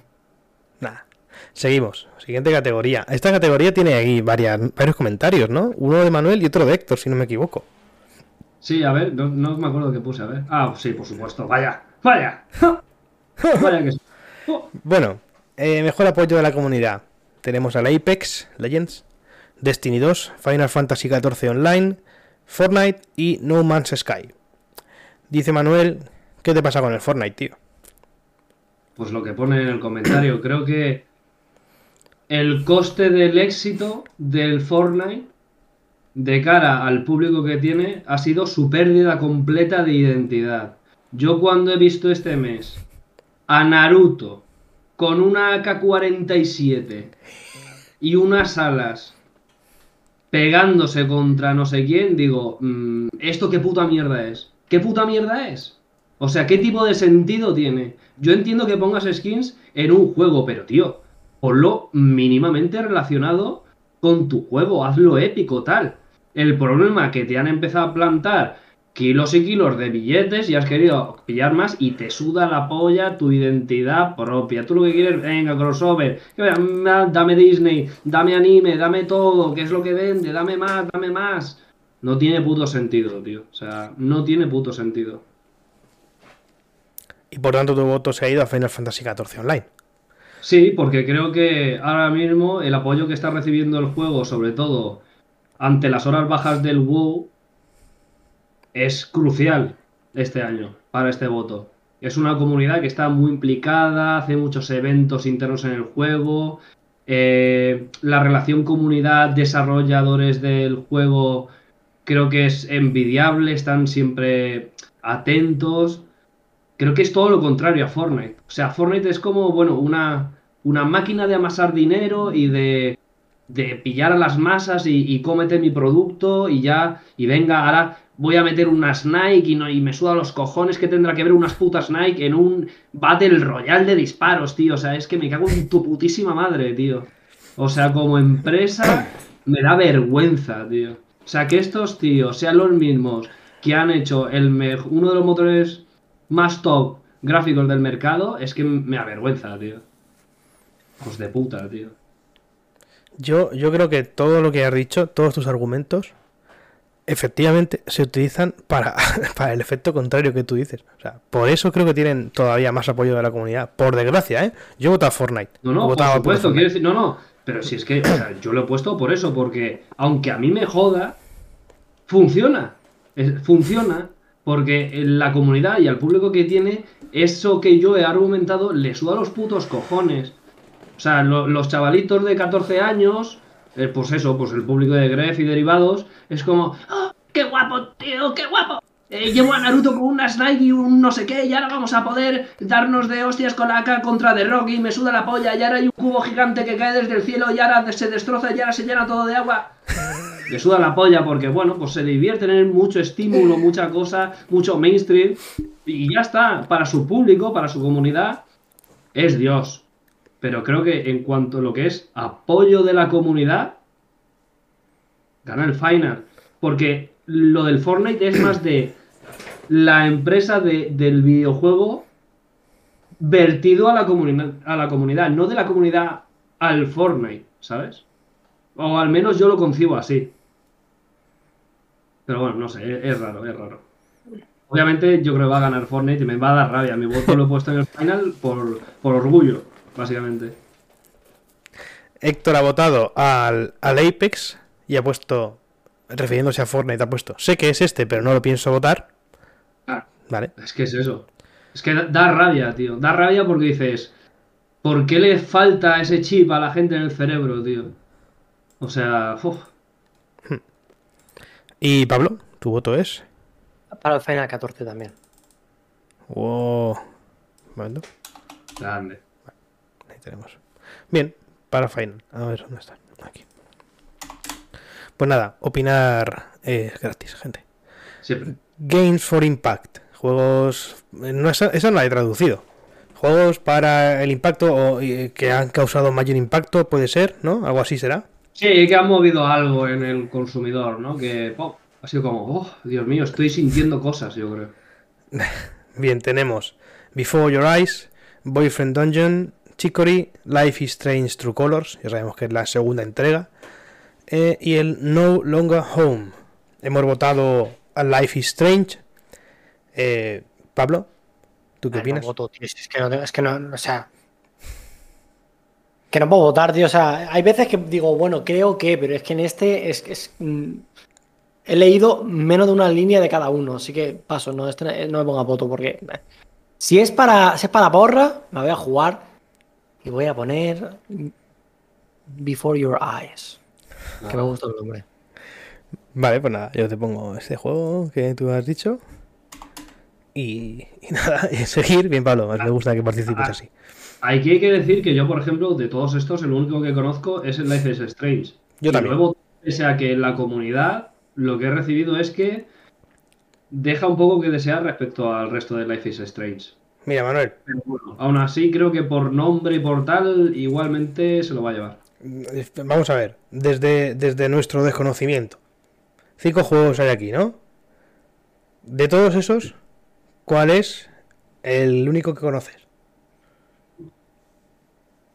Nada. Seguimos. Siguiente categoría. Esta categoría tiene aquí varias, varios comentarios, ¿no? Uno de Manuel y otro de Héctor, si no me equivoco. Sí, a ver, no, no me acuerdo qué puse, a ver. Ah, sí, por supuesto, vaya, vaya. vaya que. Oh, Bueno, eh, mejor apoyo de la comunidad. Tenemos al Apex Legends, Destiny 2, Final Fantasy XIV Online, Fortnite y No Man's Sky. Dice Manuel, ¿qué te pasa con el Fortnite, tío? Pues lo que pone en el comentario, creo que el coste del éxito del Fortnite de cara al público que tiene ha sido su pérdida completa de identidad. Yo cuando he visto este mes a Naruto con una AK-47 y unas alas pegándose contra no sé quién, digo, mm, ¿esto qué puta mierda es? ¿Qué puta mierda es? O sea, ¿qué tipo de sentido tiene? Yo entiendo que pongas skins en un juego, pero tío, ponlo mínimamente relacionado con tu juego, hazlo épico, tal. El problema que te han empezado a plantar kilos y kilos de billetes y has querido pillar más y te suda la polla tu identidad propia. Tú lo que quieres, venga, crossover, mm, dame Disney, dame anime, dame todo, que es lo que vende, dame más, dame más. No tiene puto sentido, tío. O sea, no tiene puto sentido. Y por tanto tu voto se ha ido a Final Fantasy XIV Online. Sí, porque creo que ahora mismo el apoyo que está recibiendo el juego, sobre todo ante las horas bajas del WoW, es crucial este año para este voto. Es una comunidad que está muy implicada, hace muchos eventos internos en el juego. eh, la relación comunidad-desarrolladores del juego creo que es envidiable, están siempre atentos. Creo que es todo lo contrario a Fortnite. O sea, Fortnite es como, bueno, una, una máquina de amasar dinero y de, de pillar a las masas y, y cómete mi producto y ya, y venga, ahora voy a meter unas Nike y, no, y me suda los cojones que tendrá que ver unas putas Nike en un Battle Royale de disparos, tío. O sea, es que me cago en tu putísima madre, tío. O sea, como empresa me da vergüenza, tío. O sea, que estos tíos sean los mismos que han hecho el uno de los motores más top gráficos del mercado, es que me avergüenza, tío. Hijos de puta, tío. Yo, yo creo que todo lo que has dicho, todos tus argumentos, efectivamente se utilizan para, para el efecto contrario que tú dices. O sea, por eso creo que tienen todavía más apoyo de la comunidad. Por desgracia, ¿eh? Yo he votado a Fortnite. No, no, por por supuesto, quiero decir, no, no, pero si es que, o sea, yo lo he puesto por eso, porque aunque a mí me joda, funciona, Es- funciona, porque la comunidad y al público que tiene, eso que yo he argumentado, le suda los putos cojones. O sea, lo- los chavalitos de 14 años, eh, pues eso, pues el público de Gref y derivados, es como, ¡Ah, qué guapo, tío, qué guapo! Eh, llevo a Naruto con unas Nike y un no sé qué, y ahora vamos a poder darnos de hostias con la AK contra The Rock y me suda la polla, y ahora hay un cubo gigante que cae desde el cielo y ahora se destroza y ahora se llena todo de agua. Le suda la polla porque, bueno, pues se divierten en mucho estímulo, mucha cosa, mucho mainstream, y ya está, para su público, para su comunidad, es Dios. Pero creo que en cuanto a lo que es apoyo de la comunidad, gana el final. Porque lo del Fortnite es más de la empresa de- del videojuego vertido a la, comuni- a la comunidad, no de la comunidad al Fortnite, ¿sabes? O al menos yo lo concibo así. Pero bueno, no sé, es, es raro, es raro. Obviamente yo creo que va a ganar Fortnite y me va a dar rabia. Mi voto lo he puesto en el final por, por orgullo, básicamente. Héctor ha votado al, al Apex y ha puesto, refiriéndose a Fortnite, ha puesto, sé que es este, pero no lo pienso votar. Ah, Vale. Es que es eso. Es que da, da rabia, tío. Da rabia porque dices, ¿por qué le falta ese chip a la gente en el cerebro, tío? O sea, uf, Y Pablo, tu voto es. Para el Final 14 también. Wow. Bueno, grande. ahí tenemos. Bien, para Final. A ver dónde está. Aquí. Pues nada, opinar es gratis, gente. Siempre. Games for Impact. Juegos. No, esa, esa no la he traducido. Juegos para el impacto o eh, que han causado mayor impacto, puede ser, ¿no? Algo así será. Sí, que han movido algo en el consumidor, ¿no? Que pop, ha sido como, oh, Dios mío, estoy sintiendo cosas, yo creo. Bien, tenemos Before Your Eyes, Boyfriend Dungeon, Chicory, Life is Strange True Colors, ya sabemos que es la segunda entrega, eh, y el No Longer Home. Hemos votado a Life is Strange. Eh, Pablo, ¿tú qué Ay, no opinas? voto, tío, es que no, es que no, o sea. Que no puedo votar, tío. O sea, hay veces que digo, bueno, creo que, pero es que en este es que es. mm, he leído menos de una línea de cada uno, así que paso, no, este no- no me ponga voto porque. eh, Si es para. Si es para porra, me voy a jugar y voy a poner. Before Your Eyes. Que me gusta el nombre. Vale, pues nada, yo te pongo este juego que tú has dicho. Y, y nada, y seguir. Bien, Pablo, me gusta que participes así. Aquí hay que decir que yo, por ejemplo, de todos estos, el único que conozco es el Life is Strange. Yo Y también. luego, pese a que en la comunidad lo que he recibido es que deja un poco que desear respecto al resto de Life is Strange. Mira, Manuel, Pero bueno, aún así creo que por nombre y por tal, igualmente se lo va a llevar. Vamos a ver, desde, desde nuestro desconocimiento. Cinco juegos hay aquí, ¿no? De todos esos, ¿cuál es el único que conoces?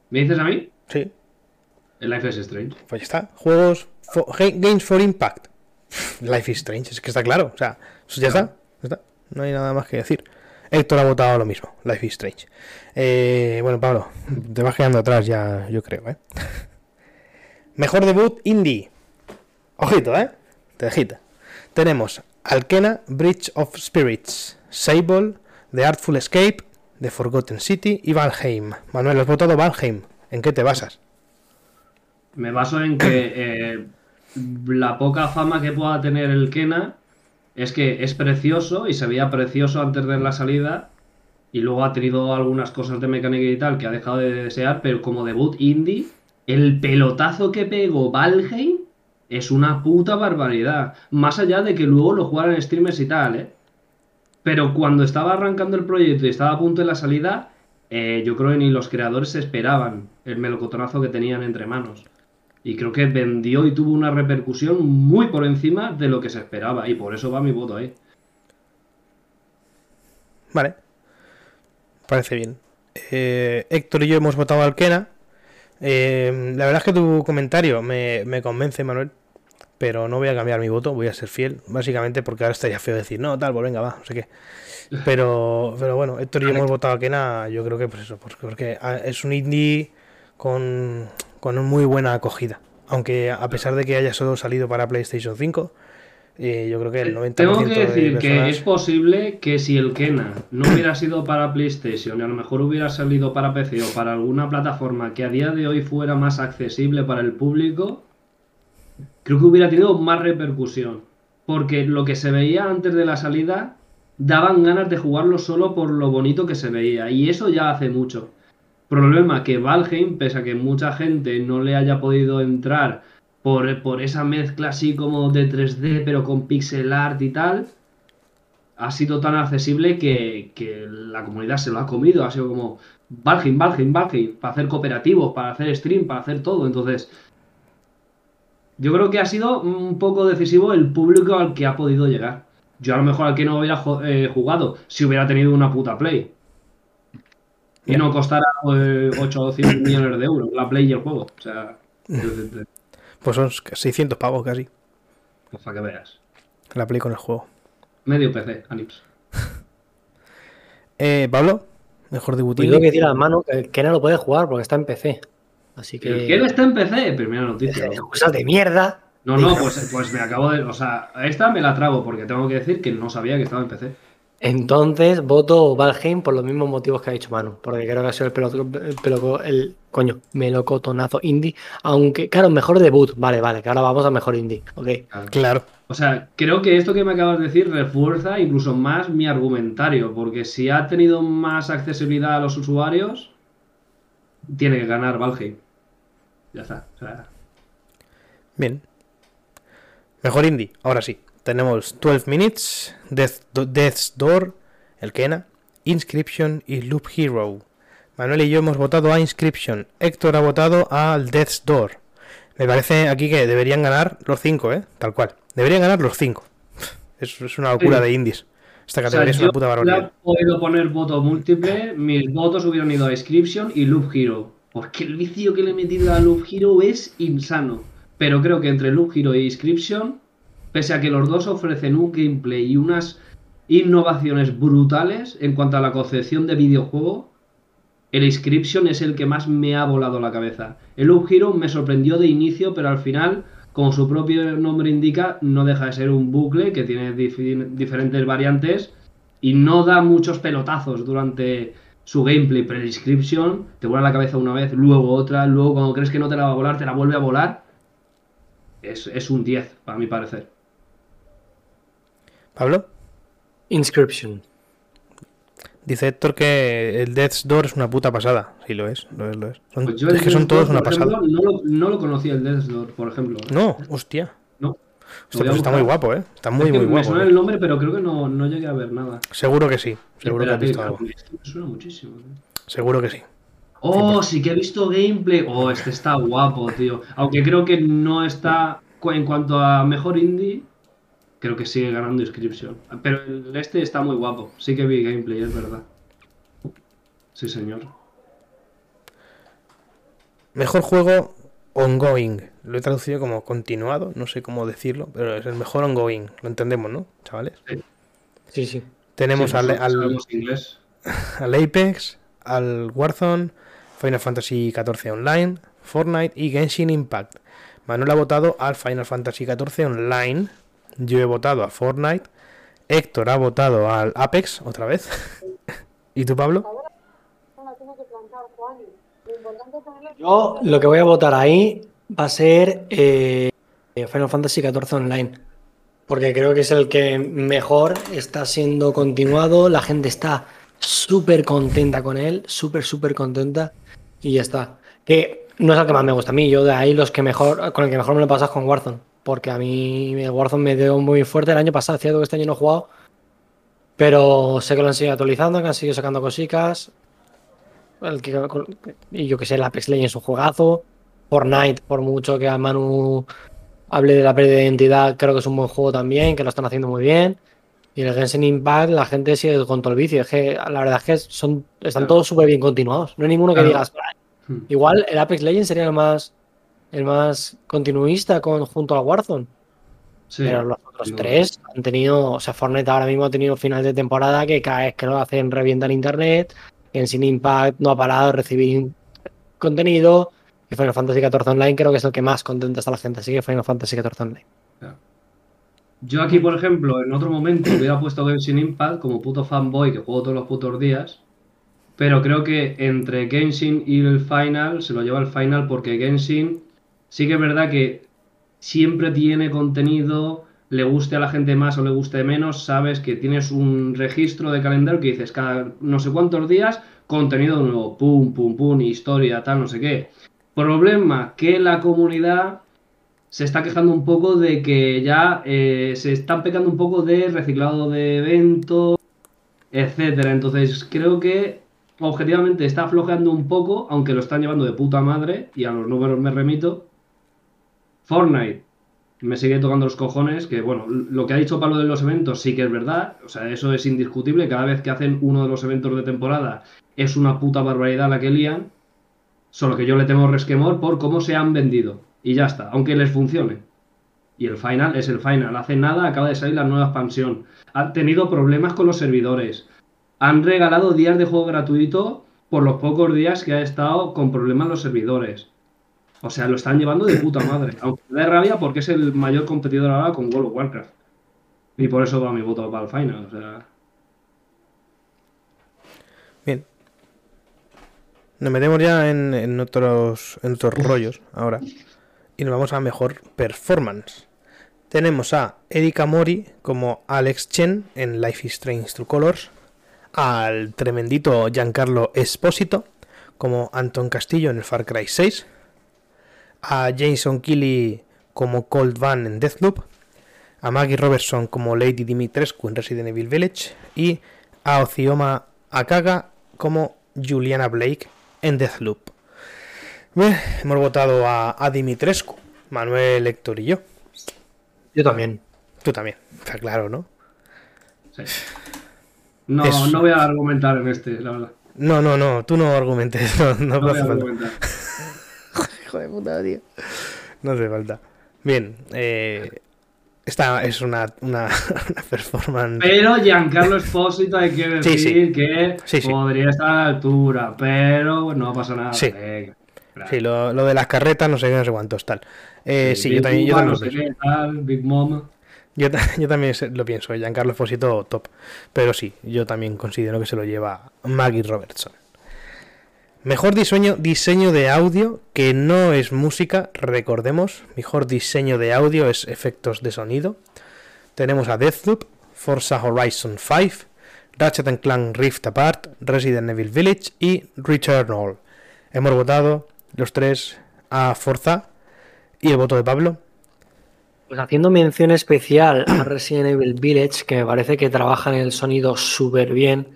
¿Me dices a mí? Sí, El Life is Strange. pues ya está. Juegos, Games for Impact. Life is Strange, es que está claro. O sea, eso ya está, ya está. No hay nada más que decir. Héctor ha votado lo mismo, Life is Strange. Eh, bueno, Pablo, te vas quedando atrás ya, yo creo, ¿eh? Mejor debut indie. Ojito, ¿eh? Te. Tenemos Alkena, Bridge of Spirits, Sable, The Artful Escape, The Forgotten City y Valheim. Manuel, has votado Valheim. ¿En qué te basas? Me baso en que eh, la poca fama que pueda tener el Kena es que es precioso y se veía precioso antes de la salida y luego ha tenido algunas cosas de mecánica y tal que ha dejado de desear, pero como debut indie, el pelotazo que pegó Valheim es una puta barbaridad. Más allá de que luego lo jugaran streamers y tal, ¿eh? Pero cuando estaba arrancando el proyecto y estaba a punto de la salida, eh, yo creo que ni los creadores esperaban el melocotonazo que tenían entre manos. Y creo que vendió y tuvo una repercusión muy por encima de lo que se esperaba. Y por eso va mi voto ahí. Vale. Parece bien. Eh, Héctor y yo hemos votado al Kena. Eh, la verdad es que tu comentario me, me convence, Manuel. Pero no voy a cambiar mi voto, voy a ser fiel. Básicamente porque ahora estaría feo decir, no, tal, pues venga, va, no sé qué. Pero, pero bueno, Héctor y yo hemos votado a Kena. Yo creo que, pues eso, porque ah, es un indie con, con muy buena acogida. Aunque a pesar de que haya solo salido para PlayStation 5, yo creo que el 90% Tengo que de decir que es posible que si el Kena no hubiera sido para PlayStation y a lo mejor hubiera salido para PC o para alguna plataforma que a día de hoy fuera más accesible para el público, creo que hubiera tenido más repercusión. Porque lo que se veía antes de la salida daban ganas de jugarlo solo por lo bonito que se veía. Y eso ya hace mucho. Problema que Valheim, pese a que mucha gente no le haya podido entrar por, por esa mezcla así como de 3D, pero con pixel art y tal, ha sido tan accesible que, que la comunidad se lo ha comido. Ha sido como Valheim, Valheim, Valheim, para hacer cooperativos, para hacer stream, para hacer todo. Entonces, yo creo que ha sido un poco decisivo el público al que ha podido llegar. Yo a lo mejor al que no hubiera eh, jugado si hubiera tenido una puta Play. Y no costara eh, 800 millones de euros la Play y el juego. O sea, Pues son 600 pavos casi. pues para que veas. La play con el juego. Medio PC, Anips. Eh, Pablo, mejor debut Pues tengo que decir a mano que el Kena lo puede jugar porque está en PC. Así ¿El que. que está en PC? Primera noticia. Cosas de mierda. No, no, pues, pues me acabo de. O sea, esta me la trago porque tengo que decir que no sabía que estaba en PC. Entonces voto Valheim por los mismos motivos que ha dicho Manu. Porque creo que ha sido el, pelo, el, pelo- el coño, melocotonazo indie. Aunque, claro, mejor debut. Vale, vale, que ahora vamos a mejor indie. Ok. Claro. O sea, creo que esto que me acabas de decir refuerza incluso más mi argumentario, porque si ha tenido más accesibilidad a los usuarios, tiene que ganar Valheim. Ya está. O sea, Bien. Mejor indie. Ahora sí. Tenemos 12 Minutes, Death, Death's Door, el Kena, Inscription y Loop Hero. Manuel y yo hemos votado a Inscription. Héctor ha votado al Death's Door. Me parece aquí que deberían ganar los cinco, ¿eh? Tal cual. Deberían ganar los cinco. Es, es una locura Sí. de indies. Esta O sea, categoría es yo una puta barbaridad. podido poner voto múltiple, mis votos hubieran ido a Inscription y Loop Hero. Porque el vicio que le he metido a Loop Hero es insano. Pero creo que entre Loop Hero e Inscription, pese a que los dos ofrecen un gameplay y unas innovaciones brutales en cuanto a la concepción de videojuego, el Inscription es el que más me ha volado la cabeza. El Loop Hero me sorprendió de inicio, pero al final, como su propio nombre indica, no deja de ser un bucle que tiene diferentes variantes y no da muchos pelotazos durante su gameplay. Pero el Inscription te vuela la cabeza una vez, luego otra, luego cuando crees que no te la va a volar, te la vuelve a volar. Es, es un 10, para mi parecer. Pablo, Inscription. dice Héctor que el Death's Door es una puta pasada. Sí, lo es, lo es, lo es. Son- Pues es que son todos una pasada. ejemplo, no, lo, no lo conocía el Death's Door, por ejemplo. ¿eh? No, hostia. No. Hostia, pues está muy guapo, ¿eh? Está muy, Es que muy me guapo. suena ¿eh? el nombre, pero creo que no, no llegué a ver nada. Seguro que sí. Seguro que has visto algo. esto me suena muchísimo. ¿eh? Seguro que sí. Oh, sí que he visto gameplay. Oh, este está guapo, tío. Aunque creo que no está en cuanto a mejor indie, creo que sigue ganando inscripción. Pero el este está muy guapo. Sí que vi gameplay, es verdad. Sí, señor. Mejor juego ongoing. Lo he traducido como continuado, no sé cómo decirlo, pero es el mejor ongoing. Lo entendemos, ¿no, chavales? Sí, sí. Tenemos Sí, al, nosotros al, inglés. al Apex, al Warzone, Final Fantasy XIV Online, Fortnite y Genshin Impact. Manuel ha votado al Final Fantasy XIV Online. Yo he votado a Fortnite. Héctor ha votado al Apex otra vez. ¿Y tú, Pablo? Yo lo que voy a votar ahí va a ser eh, Final Fantasy XIV Online. Porque creo que es el que mejor está siendo continuado. La gente está súper contenta con él. Súper, súper contenta. Y ya está. Que no es el que más me gusta a mí. Yo de ahí los que mejor, con el que mejor me lo pasas con Warzone. Porque a mí el Warzone me dio muy fuerte el año pasado. Cierto que este año no he jugado. Pero sé que lo han seguido actualizando, que han seguido sacando cositas. El que, y yo que sé, el Apex Legends es un juegazo. Fortnite, por mucho que a Manu hable de la pérdida de identidad, creo que es un buen juego también, que lo están haciendo muy bien. Y el Genshin Impact, la gente sigue con todo el vicio. Es que la verdad es que son, están Claro. todos súper bien continuados. No hay ninguno que Claro. digas. Hmm. Igual el Apex Legends sería el más, el más continuista con, junto al Warzone. Sí. Pero los otros tres han tenido, o sea, Fortnite ahora mismo ha tenido final de temporada que cada vez que lo hacen revientan internet, en Sin Impact no ha parado de recibir contenido, y Final Fantasy XIV Online creo que es el que más contenta está la gente, así que Final Fantasy XIV Online. Yo aquí, por ejemplo, en otro momento hubiera puesto Genshin Impact como puto fanboy que juego todos los putos días. Pero creo que entre Genshin y el Final se lo lleva el Final porque Genshin sí que es verdad que siempre tiene contenido, le guste a la gente más o le guste menos, sabes que tienes un registro de calendario que dices cada no sé cuántos días contenido nuevo, pum, pum, pum, historia, tal, no sé qué. Problema que la comunidad se está quejando un poco de que ya eh, se están pecando un poco de reciclado de eventos, etcétera. Entonces creo que objetivamente está aflojando un poco, aunque lo están llevando de puta madre, y a los números me remito. Fortnite me sigue tocando los cojones, que bueno, lo que ha dicho Pablo de los eventos sí que es verdad, o sea, eso es indiscutible, cada vez que hacen uno de los eventos de temporada es una puta barbaridad la que lían, solo que yo le tengo resquemor por cómo se han vendido, y ya está, aunque les funcione. Y el final es el final, hace nada acaba de salir la nueva expansión, han tenido problemas con los servidores, han regalado días de juego gratuito por los pocos días que ha estado con problemas los servidores. O sea, lo están llevando de puta madre. Aunque me da rabia porque es el mayor competidor ahora con World of Warcraft. Y por eso va mi voto para el final. O sea, Bien. Nos metemos ya en, en otros, en otros rollos ahora. Y nos vamos a mejor performance. Tenemos a Erika Mori como Alex Chen en Life is Strange True Colors. Al tremendito Giancarlo Esposito como Anton Castillo en el Far Cry 6. A Jason Kelly como Cold Van en Deathloop. A Maggie Robertson como Lady Dimitrescu en Resident Evil Village. Y a Ocioma Akaga como Juliana Blake en Deathloop. Bien, hemos votado a, a Dimitrescu, Manuel, Héctor y yo. Yo también. Tú también, está claro, ¿no? sí. No, Es- no voy a argumentar en este, la verdad. No, no, no, tú no argumentes, no, no No voy a argumentar. Hijo de puta, tío. No hace falta. Bien, eh, esta es una, una, una performance. Pero Giancarlo Espósito hay que decir Sí, sí. que Sí, sí. podría estar a la altura, pero no pasa nada. Sí. venga. Sí, lo, lo de las carretas, no sé qué, no sé cuántos, tal. Eh, sí, yo también, yo también no lo sé pienso. qué, tal, Big Mom. Yo, ta- yo también lo pienso, Giancarlo Esposito top. Pero sí, yo también considero que se lo lleva Maggie Robertson. Mejor diseño, diseño de audio, que no es música, recordemos. Mejor diseño de audio es efectos de sonido. Tenemos a Deathloop, Forza Horizon 5, Ratchet Clank Rift Apart, Resident Evil Village y Returnal. Hemos votado los tres a Forza y el voto de Pablo. Pues haciendo mención especial a Resident Evil Village, que me parece que trabaja en el sonido súper bien.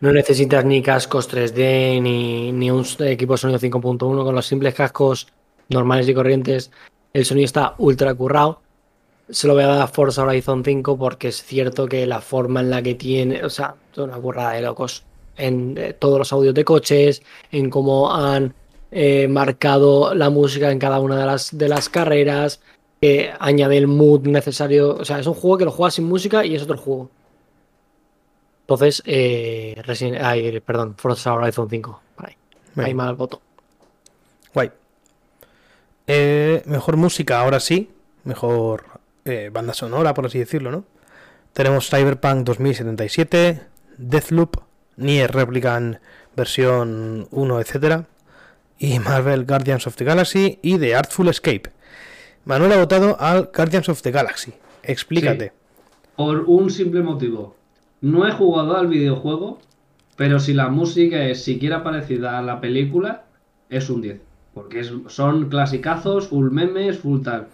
No necesitas ni cascos 3D ni, ni un equipo de sonido 5.1. Con los simples cascos normales y corrientes, el sonido está ultra currado. Se lo voy a dar a Forza Horizon 5 porque es cierto que la forma en la que tiene, o sea, es una currada de locos. En eh, todos los audios de coches, en cómo han eh, marcado la música en cada una de las, de las carreras, que añade el mood necesario. O sea, es un juego que lo juegas sin música y es otro juego. Entonces, eh, Resident- ay, perdón, Forza Horizon 5. Por ahí. Ahí mal voto. Guay. Eh, mejor música, ahora sí. Mejor eh, banda sonora, por así decirlo, ¿no? Tenemos Cyberpunk 2077, Deathloop, Nier Replicant versión 1, etc. Y Marvel Guardians of the Galaxy y The Artful Escape. Manuel ha votado al Guardians of the Galaxy. Explícate. Por un simple motivo. No he jugado al videojuego, pero si la música es siquiera parecida a la película, es un 10. Porque es- son clasicazos, full memes, full tal.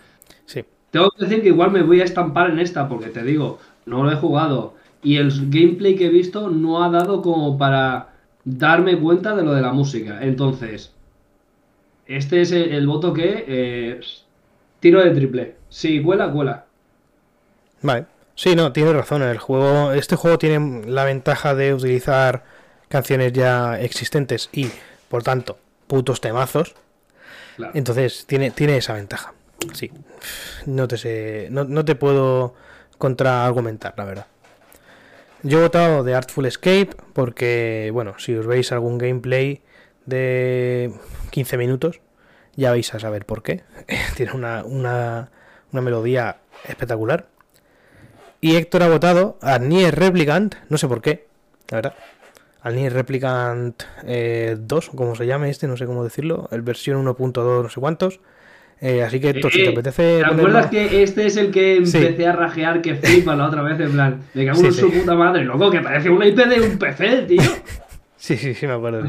Sí. Tengo que decir que igual me voy a estampar en esta, porque te digo, no lo he jugado. Y el gameplay que he visto no ha dado como para darme cuenta de lo de la música. Entonces, este es el, el voto que eh, tiro de triple. Si cuela, cuela. Vale. Sí, no, tienes razón. El juego, este juego tiene la ventaja de utilizar canciones ya existentes y, por tanto, putos temazos. Claro. Entonces, tiene, tiene esa ventaja. Sí. No te sé. No, no te puedo contraargumentar, la verdad. Yo he votado de Artful Escape porque, bueno, si os veis algún gameplay de 15 minutos, ya vais a saber por qué. Tiene una, una, una melodía espectacular. Y Héctor ha votado a Nier Replicant, no sé por qué, la verdad. Al Nier Replicant eh, 2, como se llame este, no sé cómo decirlo, el versión 1.2, no sé cuántos. Eh, así que, Héctor, si te apetece. ¿Te ponerlo- acuerdas que este es el que Sí. empecé a rajear que flipa la otra vez? En plan, me cago en sí. su puta madre, loco, que parece una IP de un PC, tío. Sí, sí, sí, me acuerdo.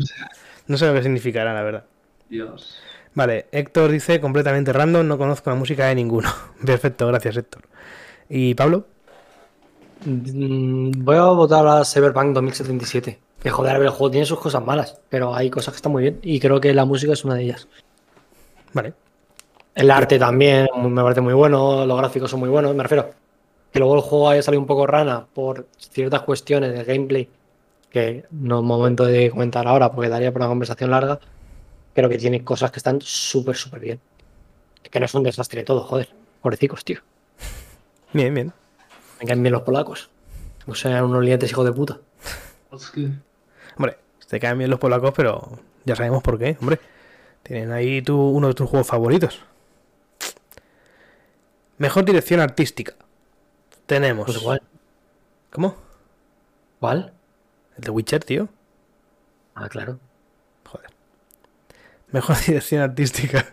No sé lo que significará, la verdad. Dios. Vale, Héctor dice completamente random, no conozco la música de ninguno. Perfecto, gracias, Héctor. ¿Y Pablo? Mm, Voy a votar a Cyberpunk 2077. Que joder, el juego tiene sus cosas malas, pero hay cosas que están muy bien. Y creo que la música es una de ellas. Vale. El arte también me parece muy bueno, los gráficos son muy buenos, me refiero. Que luego el juego haya salido un poco rana por ciertas cuestiones de gameplay, que no es momento de comentar ahora porque daría para una conversación larga, pero que tiene cosas que están súper, súper bien. Que no es un desastre todo, joder. Pobrecicos, tío. Bien, bien. Me caen bien los polacos. O sea, unos lientes hijos de puta. Hombre, te caen bien los polacos, pero ya sabemos por qué, hombre. Tienen ahí tu, uno de tus juegos favoritos. Mejor dirección artística. Tenemos. Pues igual. ¿Cómo? ¿Cuál? El de Witcher, tío. Ah, claro. Joder. Mejor dirección artística.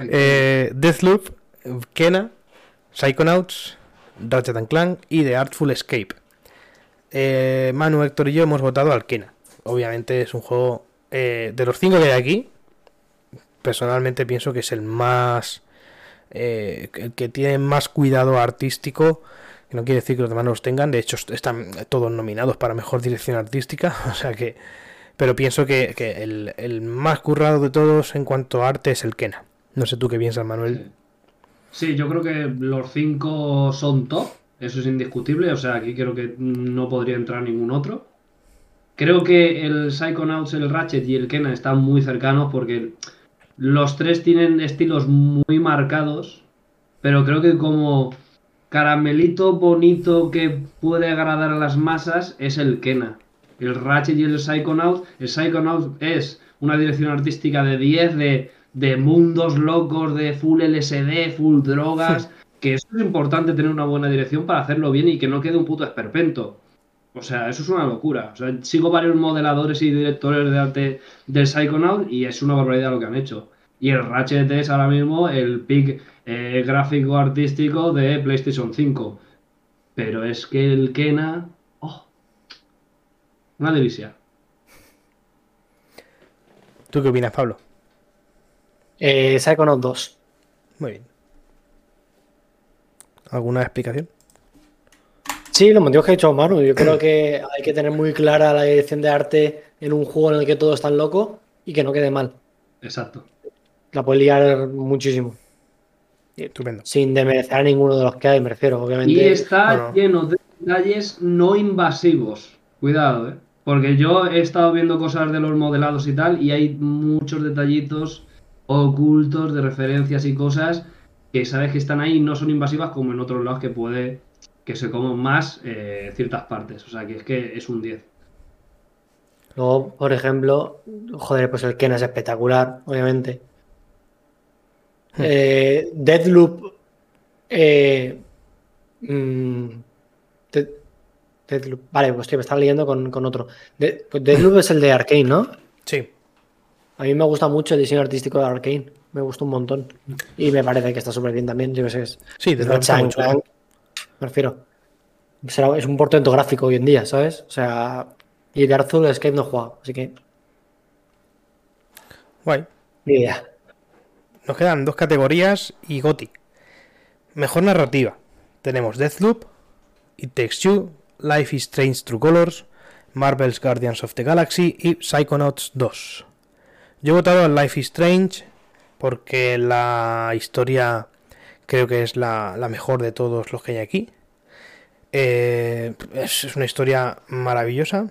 Eh, Deathloop, Kena, Psychonauts, Ratchet and Clank y The Artful Escape. Eh, Manu, Héctor y yo hemos votado al Kena. Obviamente es un juego eh, de los cinco que hay aquí. Personalmente pienso que es el más eh, el que tiene más cuidado artístico. Que no quiere decir que los demás no los tengan. De hecho, están todos nominados para mejor dirección artística. O sea que pero pienso que, el, el más currado de todos en cuanto a arte es el Kena. No sé tú qué piensas, Manuel. Sí, yo creo que los cinco son top, Eso es indiscutible. O sea, aquí creo que no podría entrar ningún otro. Creo que el Psychonauts, el Ratchet y el Kena están muy cercanos porque los tres tienen estilos muy marcados. Pero creo que como caramelito bonito que puede agradar a las masas es el Kena. El Ratchet y el Psychonauts. El Psychonauts es una dirección artística de 10, de, de mundos locos, de full LSD, full drogas. Que eso es importante tener una buena dirección para hacerlo bien y que no quede un puto esperpento. O sea, eso es una locura. O sea, sigo varios modeladores y directores de arte del Psychonaut y es una barbaridad lo que han hecho. Y el Ratchet es ahora mismo el pick eh, gráfico artístico de PlayStation 5. Pero es que el Kena. ¡Oh! Una delicia. ¿Tú qué opinas, Pablo? Eh, Psychonauts 2. Muy bien. ¿Alguna explicación? Sí, los motivos que ha dicho Manu. Yo creo que hay que tener muy clara la dirección de arte en un juego en el que todo es tan loco y que no quede mal. Exacto. La puede liar muchísimo. Estupendo. Sin demerecer a ninguno de los que hay, me refiero, obviamente. Y está lleno de detalles no invasivos. Cuidado, ¿eh? Porque yo he estado viendo cosas de los modelados y tal, y hay muchos detallitos ocultos de referencias y cosas que sabes que están ahí y no son invasivas como en otros lados que puede que se coman más eh, ciertas partes. O sea que es que es un 10. Luego, por ejemplo, joder, pues el Ken es espectacular, obviamente. Eh, Deadloop. Eh, mm, Dead- Deadloop. Vale, pues tío, me estaba leyendo con, con otro. De- pues Deadloop es el de Arkane, ¿no? Sí. A mí me gusta mucho el diseño artístico de Arkane. Me gusta un montón. Y me parece que está súper bien también. Yo sé. Sí, desde mucho. Clank, Me refiero. Es un portento gráfico hoy en día, ¿sabes? O sea, y de Arzul Escape no he jugado, así que Guay. ni idea. Nos quedan dos categorías y GOTI. Mejor narrativa. Tenemos Deathloop, It Takes Two, Life is Strange True Colors, Marvel's Guardians of the Galaxy y Psychonauts 2. Yo he votado a Life is Strange porque la historia creo que es la, mejor de todos los que hay aquí. Eh, es, una historia maravillosa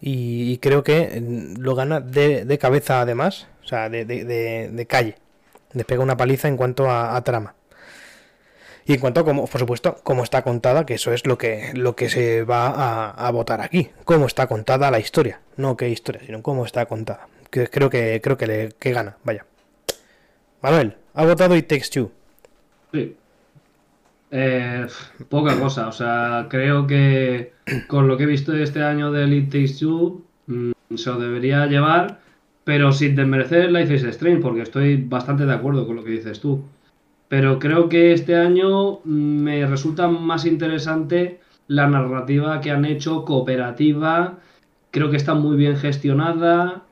y, creo que mm, lo gana de, cabeza además, o sea, de, calle. Le pega una paliza en cuanto a, trama. Y en cuanto a cómo, por supuesto, cómo está contada, que eso es lo que, lo que se va a votar aquí. Cómo está contada la historia. No qué historia, sino cómo está contada. Que, creo que, creo que, le, que gana, vaya. Manuel, ha votado It Takes Two. Sí. Eh, poca cosa, o sea, creo que con lo que he visto este año de Elite Takes Two mm, se lo debería llevar, pero sin desmerecer Life is Strange, porque estoy bastante de acuerdo con lo que dices tú. Pero creo que este año mm, me resulta más interesante la narrativa que han hecho, cooperativa, creo que está muy bien gestionada,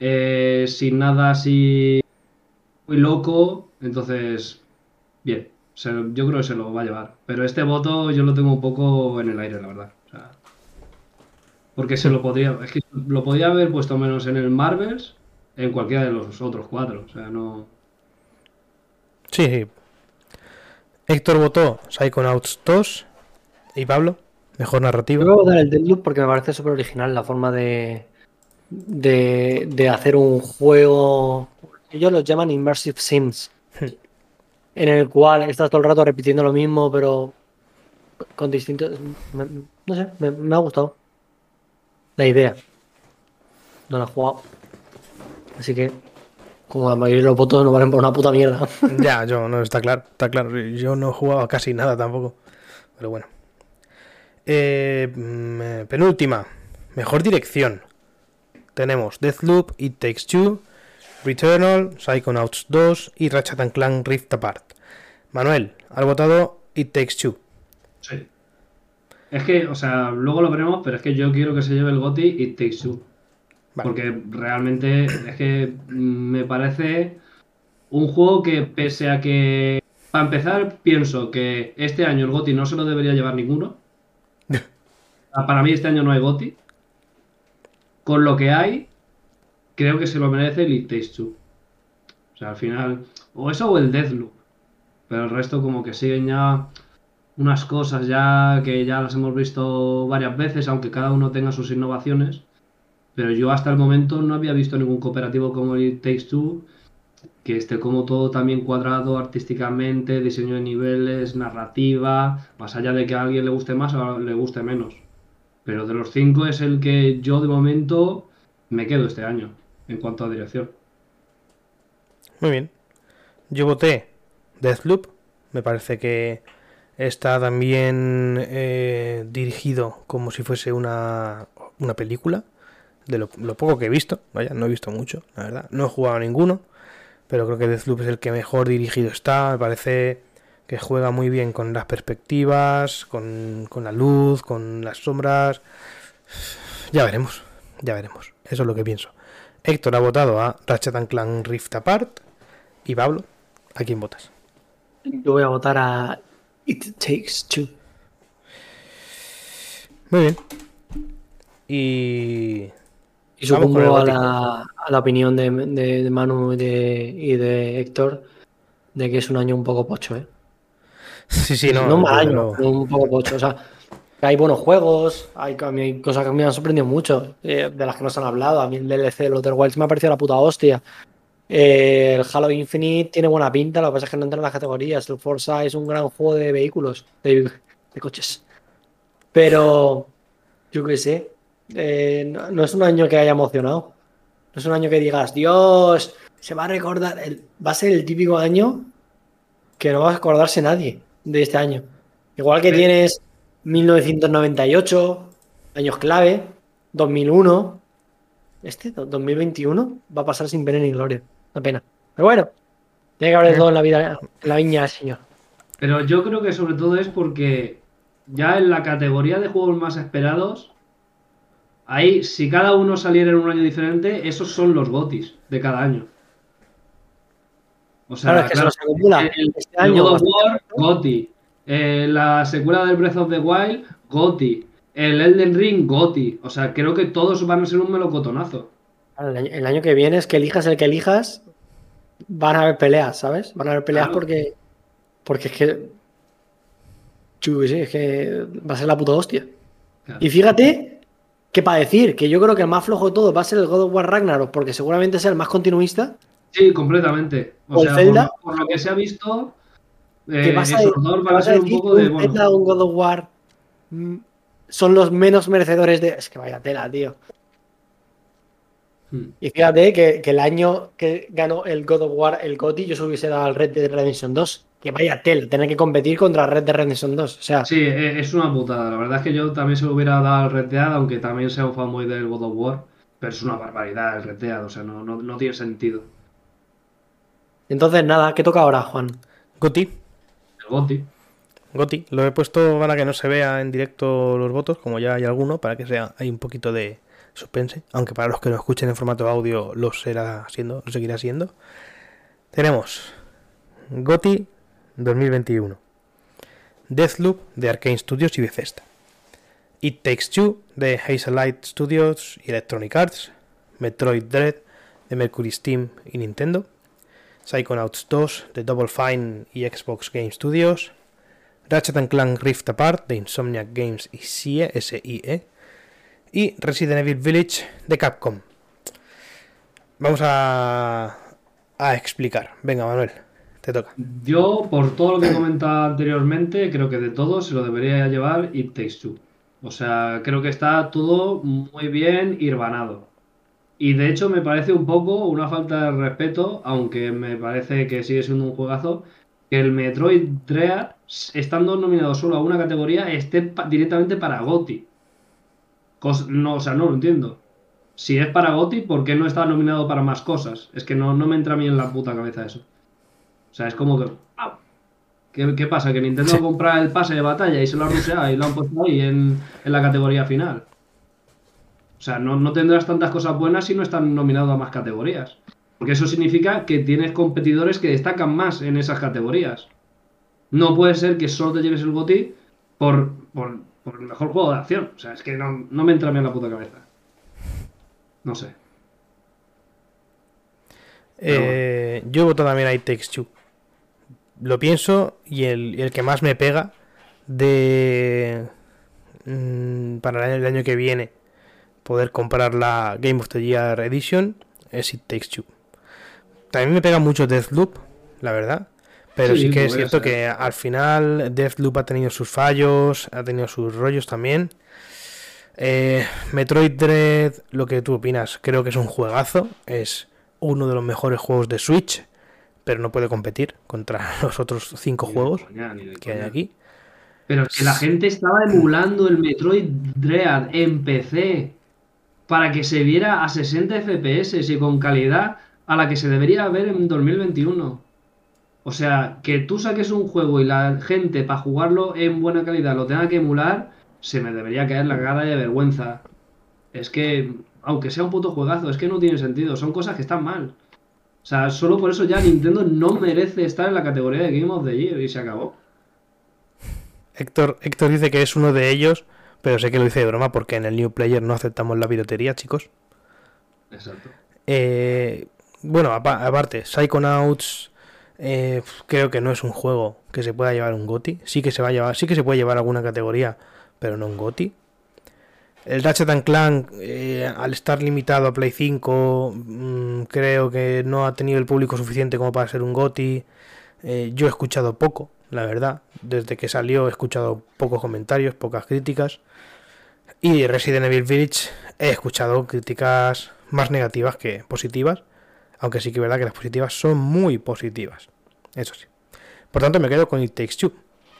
eh, sin nada así muy loco, entonces, bien, se- yo creo que se lo va a llevar. Pero este voto yo lo tengo un poco en el aire, la verdad. O sea, porque se lo podría, es que lo podría haber puesto menos en el Marvels, en cualquiera de los otros cuatro. O sea, no. Sí, sí. Héctor votó Psychonauts 2. ¿Y Pablo? Mejor Yo narrativa. voy a votar el Deadloop porque me parece súper original la forma de, de, de hacer un juego. Ellos los llaman Immersive Sims. en el cual estás todo el rato repitiendo lo mismo, pero con distintos. me- no sé, me, me ha gustado. La idea. No la he jugado. Así que, como la mayoría de los votos no valen por una puta mierda. Ya, yo no, está claro, está claro. Yo no he jugado casi nada tampoco. Pero bueno. Eh, mm, penúltima. Mejor dirección. Tenemos Deathloop, It Takes Two, Returnal, Psychonauts 2 y Ratchet and Clank Rift Apart. Manuel, has votado It Takes Two. Sí. Es que, o sea, luego lo veremos, pero es que yo quiero que se lleve el GOTY y Takes Two. Vale. Porque realmente es que me parece un juego que pese a que, para empezar, pienso que este año el GOTY no se lo debería llevar ninguno. Para mí este año no hay GOTY. Con lo que hay, creo que se lo merece el It Takes Two. O sea, al final, o eso o el Deathloop. Pero el resto como que siguen ya unas cosas ya que ya las hemos visto varias veces, aunque cada uno tenga sus innovaciones. Pero yo hasta el momento no había visto ningún cooperativo como el Takes Two que esté como todo también cuadrado artísticamente, diseño de niveles, narrativa, más allá de que a alguien le guste más o le guste menos. Pero de los cinco es el que yo de momento me quedo este año en cuanto a dirección. Muy bien. Yo voté Deathloop. Me parece que está también eh, dirigido como si fuese una, una película. De lo, lo poco que he visto. Vaya, no he visto mucho, la verdad. No he jugado a ninguno. Pero creo que Deathloop es el que mejor dirigido está. Me parece que juega muy bien con las perspectivas, con, con la luz, con las sombras. Ya veremos, ya veremos. Eso es lo que pienso. Héctor ha votado a Ratchet and Clank Rift Apart. Y Pablo, ¿a quién votas? Yo voy a votar a It Takes Two. Muy bien. Y. Y supongo a la, a la opinión de, de- de Manu y de, y de Héctor de que es un año un poco pocho, ¿eh? Sí, sí, no. No, un mal no un poco pocho. O sea, que hay buenos juegos, hay, hay cosas que me han sorprendido mucho, eh, de las que nos han hablado. A mí el DLC de Outer Wilds me ha parecido la puta hostia. Eh, el Halo Infinite tiene buena pinta, lo que pasa es que no entra en las categorías. El Forza es un gran juego de vehículos, de, de coches. Pero, yo qué sé, eh, no, no es un año que haya emocionado. No es un año que digas, Dios, se va a recordar. el- va a ser el típico año que no va a acordarse nadie de este año. Igual que Sí. tienes 1998, años clave, 2001. Este, do- 2021, va a pasar sin pena ni gloria. Una pena. Pero bueno, tiene que haber todo en la vida, en la viña señor. Pero yo creo que sobre todo es porque ya en la categoría de juegos más esperados, ahí si cada uno saliera en un año diferente, esos son los gotis de cada año. O sea, Claro, es que claro, se nos acumula. el, Este el God of War, Goti. Eh, la secuela del Breath of the Wild, Goti. El Elden Ring, Goti. O sea, creo que todos van a ser un melocotonazo. Claro, El año, el año que viene es que elijas el que elijas, van a haber peleas, ¿sabes? Van a haber peleas porque. Porque es que. Qué sé, es que va a ser la puta hostia. Y fíjate que para decir que yo creo que el más flojo de todo va a ser el God of War Ragnarok, porque seguramente sea el más continuista. Sí, completamente. O ¿O el sea, por, Zelda? lo- por lo que se ha visto, eh, vas a, esos que dos van a ser un poco de. Bueno, Zelda o un God of War mm, son los menos merecedores de. Es que vaya tela, tío. hmm. Y fíjate que, que el año que ganó el God of War, el GOTY, yo se hubiese dado al Red Dead Redemption 2. Que vaya tela, tener que competir contra Red Dead Redemption 2. O sea, Sí, e- es una putada. La verdad es que yo también se lo hubiera dado al Red Dead, aunque también sea un fanboy del God of War. Pero es una barbaridad el Red Dead, o sea, no, no, no tiene sentido. Entonces nada, ¿qué toca ahora, Juan? Goti. El GOTY. Goti. Lo he puesto para que no se vea en directo los votos, como ya hay alguno, para que sea hay un poquito de suspense. Aunque para los que lo escuchen en formato audio lo será siendo, lo seguirá siendo. Tenemos Goti 2021. Deathloop de Arkane Studios y Bethesda. It Takes Two de Hazelight Studios y Electronic Arts. Metroid Dread de Mercury Steam y Nintendo. Psychonauts 2 de Double Fine y Xbox Game Studios. Ratchet Clank Rift Apart de Insomniac Games y SIE, SIE. Y Resident Evil Village de Capcom. Vamos a, a explicar. Venga, Manuel, te toca. Yo, por todo lo que he comentado anteriormente, creo que de todo se lo debería llevar It Takes Two. O sea, creo que está todo muy bien hirvanado. Y de hecho me parece un poco una falta de respeto, aunque me parece que sigue siendo un juegazo, que el Metroid Dread, estando nominado solo a una categoría, esté pa- directamente para. Cos- no, o sea, no lo entiendo. Si es para GOTY, ¿por qué no está nominado para más cosas? Es que no, no me entra a mí en la puta cabeza eso. O sea, es como que. ¿Qué, qué pasa? Que Nintendo compra el pase de batalla y se lo ha ruseado y lo han puesto ahí en, en la categoría final. O sea, no, no tendrás tantas cosas buenas si no están nominados a más categorías. Porque eso significa que tienes competidores que destacan más en esas categorías. No puede ser que solo te lleves el GOTY por, por, por el mejor juego de acción. O sea, es que no, no me entra mí en la puta cabeza. No sé. Eh, yo voto también a It Takes Two. Lo pienso y el, el que más me pega de mm, para el año que viene poder comprar la Game of the Year Edition es It Takes Two. También me pega mucho Deathloop, la verdad. Pero sí, Sí, que es cierto que al final Deathloop ha tenido sus fallos, ha tenido sus rollos también. Eh, Metroid Dread, lo que tú opinas, creo que es un juegazo. Es uno de los mejores juegos de Switch, pero no puede competir contra los otros cinco Ni juegos coña, que hay aquí. Pero es que la gente estaba emulando el Metroid Dread en PC para que se viera a 60 FPS y con calidad a la que se debería ver en 2021. O sea, que tú saques un juego y la gente para jugarlo en buena calidad lo tenga que emular, se me debería caer la cara de vergüenza. Es que, aunque sea un puto juegazo, es que no tiene sentido, son cosas que están mal. O sea, solo por eso ya Nintendo no merece estar en la categoría de Game of the Year y se acabó. Héctor, Héctor dice que es uno de ellos, pero sé que lo dice de broma porque en el New Player no aceptamos la piratería, chicos. Exacto. Eh, bueno, apa- aparte, Psychonauts eh, creo que no es un juego que se pueda llevar un GOTI. Sí que se va a llevar, sí que se puede llevar alguna categoría, pero no un GOTI. El Ratchet and Clank, eh, al estar limitado a Play 5, mm, creo que no ha tenido el público suficiente como para ser un GOTI. Eh, yo he escuchado poco, la verdad. Desde que salió he escuchado pocos comentarios, pocas críticas. Y Resident Evil Village he escuchado críticas más negativas que positivas. Aunque sí que es verdad que las positivas son muy positivas. Eso sí. Por tanto, me quedo con It Takes Two,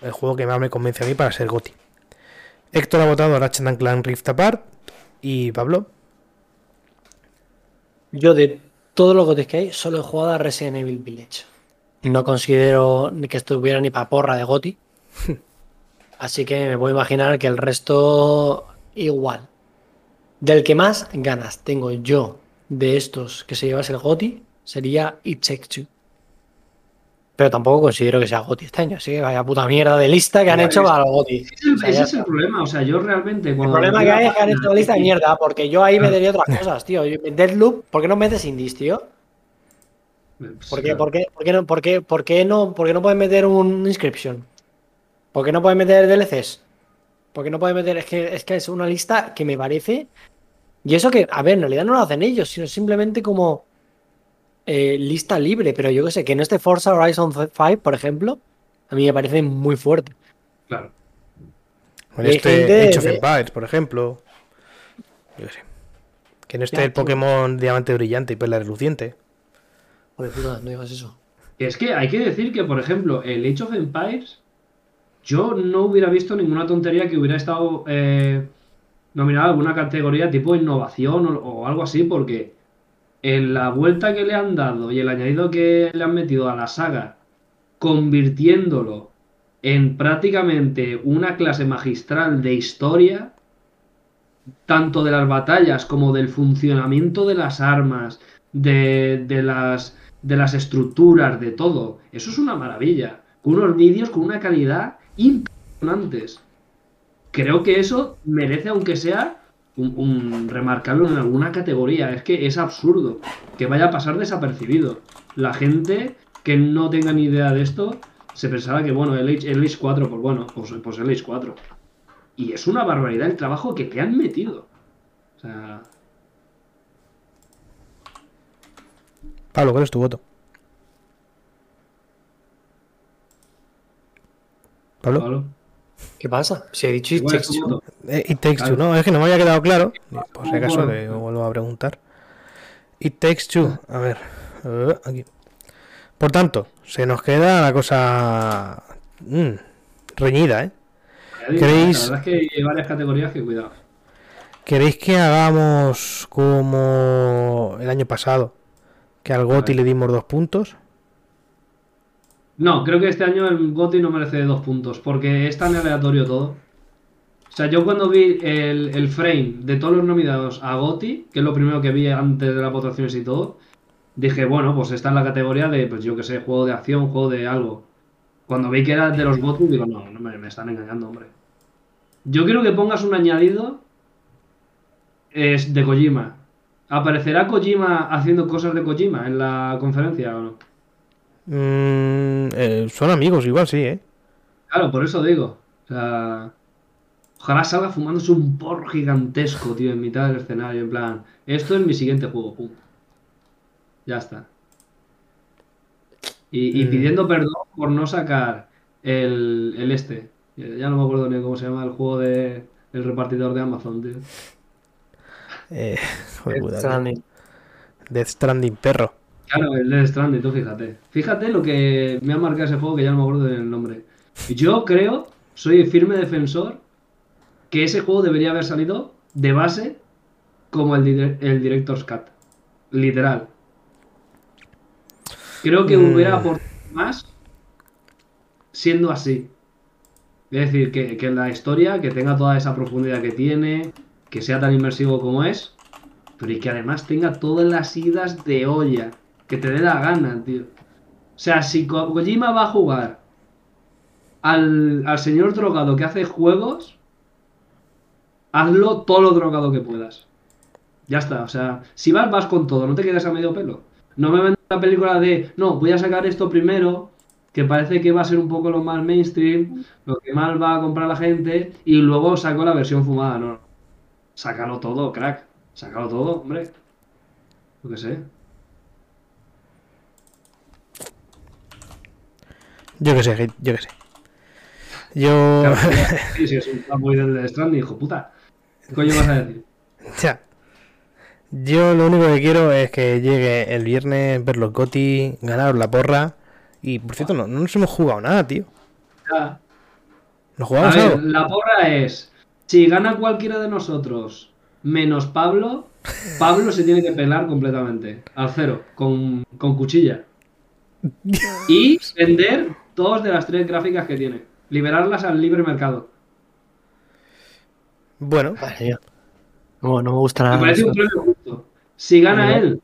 el juego que más me convence a mí para ser GOTI. Héctor ha votado Ratchet and Clank Rift Apart. Y Pablo, Yo de todos los gotes que hay, solo he jugado a Resident Evil Village. No considero que estuviera ni pa' porra de Goti. Así que me puedo imaginar que el resto igual. Del que más ganas tengo yo de estos que se llevase el Goti sería Two. Pero tampoco considero que sea Goti este año. Así que vaya puta mierda de lista que han hecho para el Goti. Ese es el, O sea, ese ya es el está. problema. O sea, yo realmente. El problema que hay es que han hecho la lista de mierda, porque yo ahí metería otras cosas, tío. Deadloop, ¿por qué no metes indies, tío? ¿Por qué, por qué- por qué no, por qué- por qué no, por qué no puedes meter un inscription? ¿Por qué no puedes meter DLCs? ¿Por qué no puedes meter? Es que, es que es una lista que me parece. Y eso que, a ver, en realidad no lo hacen ellos, sino simplemente como eh, lista libre. Pero yo qué sé, que en este Forza Horizon 5, por ejemplo, a mí me parece muy fuerte. Claro. en este gente Age of de- Empires, por ejemplo. Yo qué sé. Que no esté Ya, el tío. Pokémon Diamante Brillante y Perla Reluciente. Joder, no digas eso. Es que hay que decir que, por ejemplo, el Age of Empires, yo no hubiera visto ninguna tontería que hubiera estado eh, nominada a alguna categoría tipo innovación o, o algo así, porque en la vuelta que le han dado y el añadido que le han metido a la saga, convirtiéndolo en prácticamente una clase magistral de historia, tanto de las batallas como del funcionamiento de las armas, de, de las, de las estructuras, de todo. Eso es una maravilla. Con unos vídeos con una calidad impresionantes. Creo que eso merece, aunque sea un, remarcable en alguna categoría. Es que es absurdo que vaya a pasar desapercibido. La gente que no tenga ni idea de esto se pensará que, bueno, el Age, el Age 4, pues bueno, pues, pues el Age 4. Y es una barbaridad el trabajo que te han metido. O sea, Pablo, ¿cuál es tu voto? Pablo, Pablo, ¿Qué pasa? Si he dicho It ¿cuál es Takes tu Two. voto? Eh, It Takes Two, no, es que no me había quedado claro. Por si acaso le vuelvo a preguntar. It Takes Two, a ver, eh, aquí. Por tanto, se nos queda la cosa mm, reñida, ¿eh? Ya digo, ¿Queréis- La verdad es que hay varias categorías que cuidado. ¿Queréis que hagamos como el año pasado? Que al Goti le dimos dos puntos. No, creo que este año el GOTY no merece dos puntos, porque es tan aleatorio todo. O sea, yo cuando vi el, el frame de todos los nominados a GOTY, que es lo primero que vi antes de las votaciones y todo, dije, bueno, pues está en la categoría de, pues yo que sé, juego de acción, juego de algo. Cuando vi que era de los GOTY, digo, no, no me, me están engañando, hombre. Yo quiero que pongas un añadido es de Kojima. ¿Aparecerá Kojima haciendo cosas de Kojima en la conferencia o no? Mm, eh, son amigos, igual sí, ¿eh? Claro, por eso digo. O sea, ojalá salga fumándose un porro gigantesco, tío, en mitad del escenario. En plan, esto es mi siguiente juego, pum. Ya está. Y, y Mm. pidiendo perdón por no sacar el, el este. Ya no me acuerdo ni cómo se llama el juego de el repartidor de Amazon, tío. Eh, tío. Stranding. Death Stranding, perro. Claro, el Death Stranding, tú fíjate. Fíjate lo que me ha marcado ese juego que ya no me acuerdo del nombre. Yo creo, soy firme defensor, que ese juego debería haber salido de base como el, dire- el Director's Cut. Literal. Creo que Mm. hubiera aportado más siendo así. Es decir, que, que la historia, que tenga toda esa profundidad que tiene, que sea tan inmersivo como es, pero y que además tenga todas las idas de olla, que te dé la gana, tío. O sea, si Ko- Kojima va a jugar al, al señor drogado que hace juegos, hazlo todo lo drogado que puedas. Ya está, o sea, si vas, vas con todo, no te quedes a medio pelo. No me vendas la película de, no, voy a sacar esto primero, que parece que va a ser un poco lo más mainstream, lo que más va a comprar la gente, y luego saco la versión fumada, no. Sácalo todo, crack. Sácalo todo, hombre. Yo qué sé. Yo qué sé, yo qué sé. Yo. Claro, sí, sí, es un fanboy del Death Stranding, hijo puta. ¿Qué coño vas a decir? Ya. Yo lo único que quiero es que llegue el viernes, ver los GOTY, ganar la porra. Y por cierto, no, no nos hemos jugado nada, tío. Ya. ¿Nos A jugamos ver, algo? la porra es, si gana cualquiera de nosotros menos Pablo, Pablo se tiene que pelar completamente, al cero, con, con cuchilla. Y vender dos de las tres gráficas que tiene. Liberarlas al libre mercado. Bueno. No, no me gusta Me nada. parece eso. un premio justo. Si gana No. él...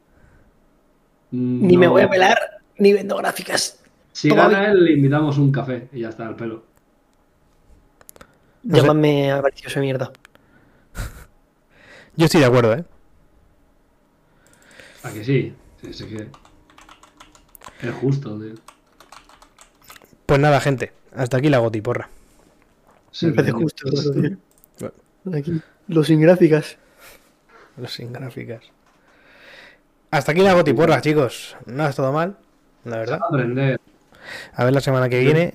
Ni me voy a pelar, ni vendo gráficas. Si Todavía. gana él, le invitamos un café y ya está, al pelo. No sé. Llámame avaricioso de mierda. yo estoy de acuerdo, ¿eh? ¿A que sí? Sí, sí que... Es justo, tío. Pues nada, gente. Hasta aquí la GOTY porra. Sí, Me parece tío. justo. Aquí, los sin gráficas. Los sin gráficas. Hasta aquí la GOTY porra, chicos. No es todo mal, la verdad. Aprender. A ver la semana que viene.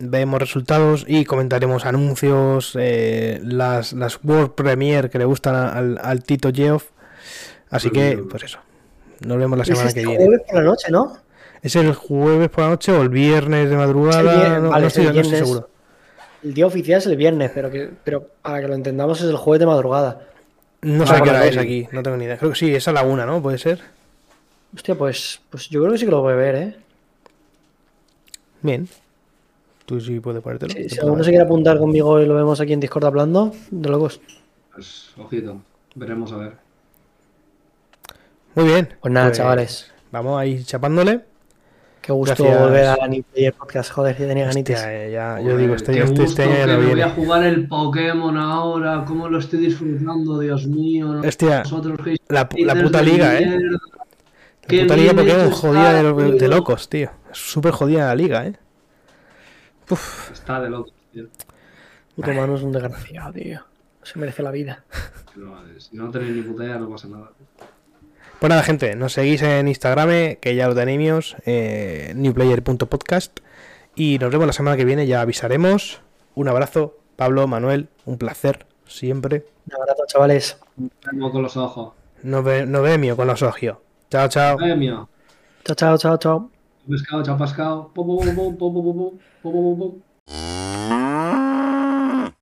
Vemos resultados y comentaremos anuncios, eh, las, las World Premiere que le gustan al, al Tito Geoff. Así que, pues eso. Nos vemos la Es semana este que viene. jueves por la noche, ¿no? ¿Es el jueves por la noche o el viernes de madrugada? Es no, vale, no es estoy, el no estoy viernes. seguro. El día oficial es el viernes, pero que pero para que lo entendamos es el jueves de madrugada. No sé a qué hora es aquí, no tengo ni idea. Creo que sí, es a la una, ¿no? Puede ser. Hostia, pues, pues yo creo que sí que lo voy a ver, ¿eh? Bien. Tú sí puedes ponértelo. Sí, si alguno se quiere apuntar conmigo y lo vemos aquí en Discord hablando, de locos. Pues, ojito. Veremos a ver. Muy bien. Pues nada, chavales. Vamos ahí chapándole. Qué gusto Gracias. volver a la Player Podcast. Joder, si tenía ganitas. Hostia, eh, ya, yo digo, este, qué este, gusto este año que no voy a jugar el Pokémon ahora, cómo lo estoy disfrutando, Dios mío. Hostia, Nosotros que la, la puta liga, eh. La puta liga Pokémon jodida de, de locos, tío. Es súper jodida la liga, eh. Uf, Está de locos, tío. Puto mano es un desgraciado, tío. Se merece la vida. No, si no tenéis ni puta idea, no pasa nada. Pues nada, gente, nos seguís en Instagram, que ya lo tenemos, eh, newplayer.podcast. Y nos vemos la semana que viene, ya avisaremos. Un abrazo, Pablo, Manuel, un placer, siempre. Un abrazo, chavales. Vemos con los ojos. Nos, ve, nos vemos con los ojos. Chao, chao. Premio. Chao, chao, chao, chao. Pescado, pum, pum, pum, pum, pum, pum, pum, pum, pum.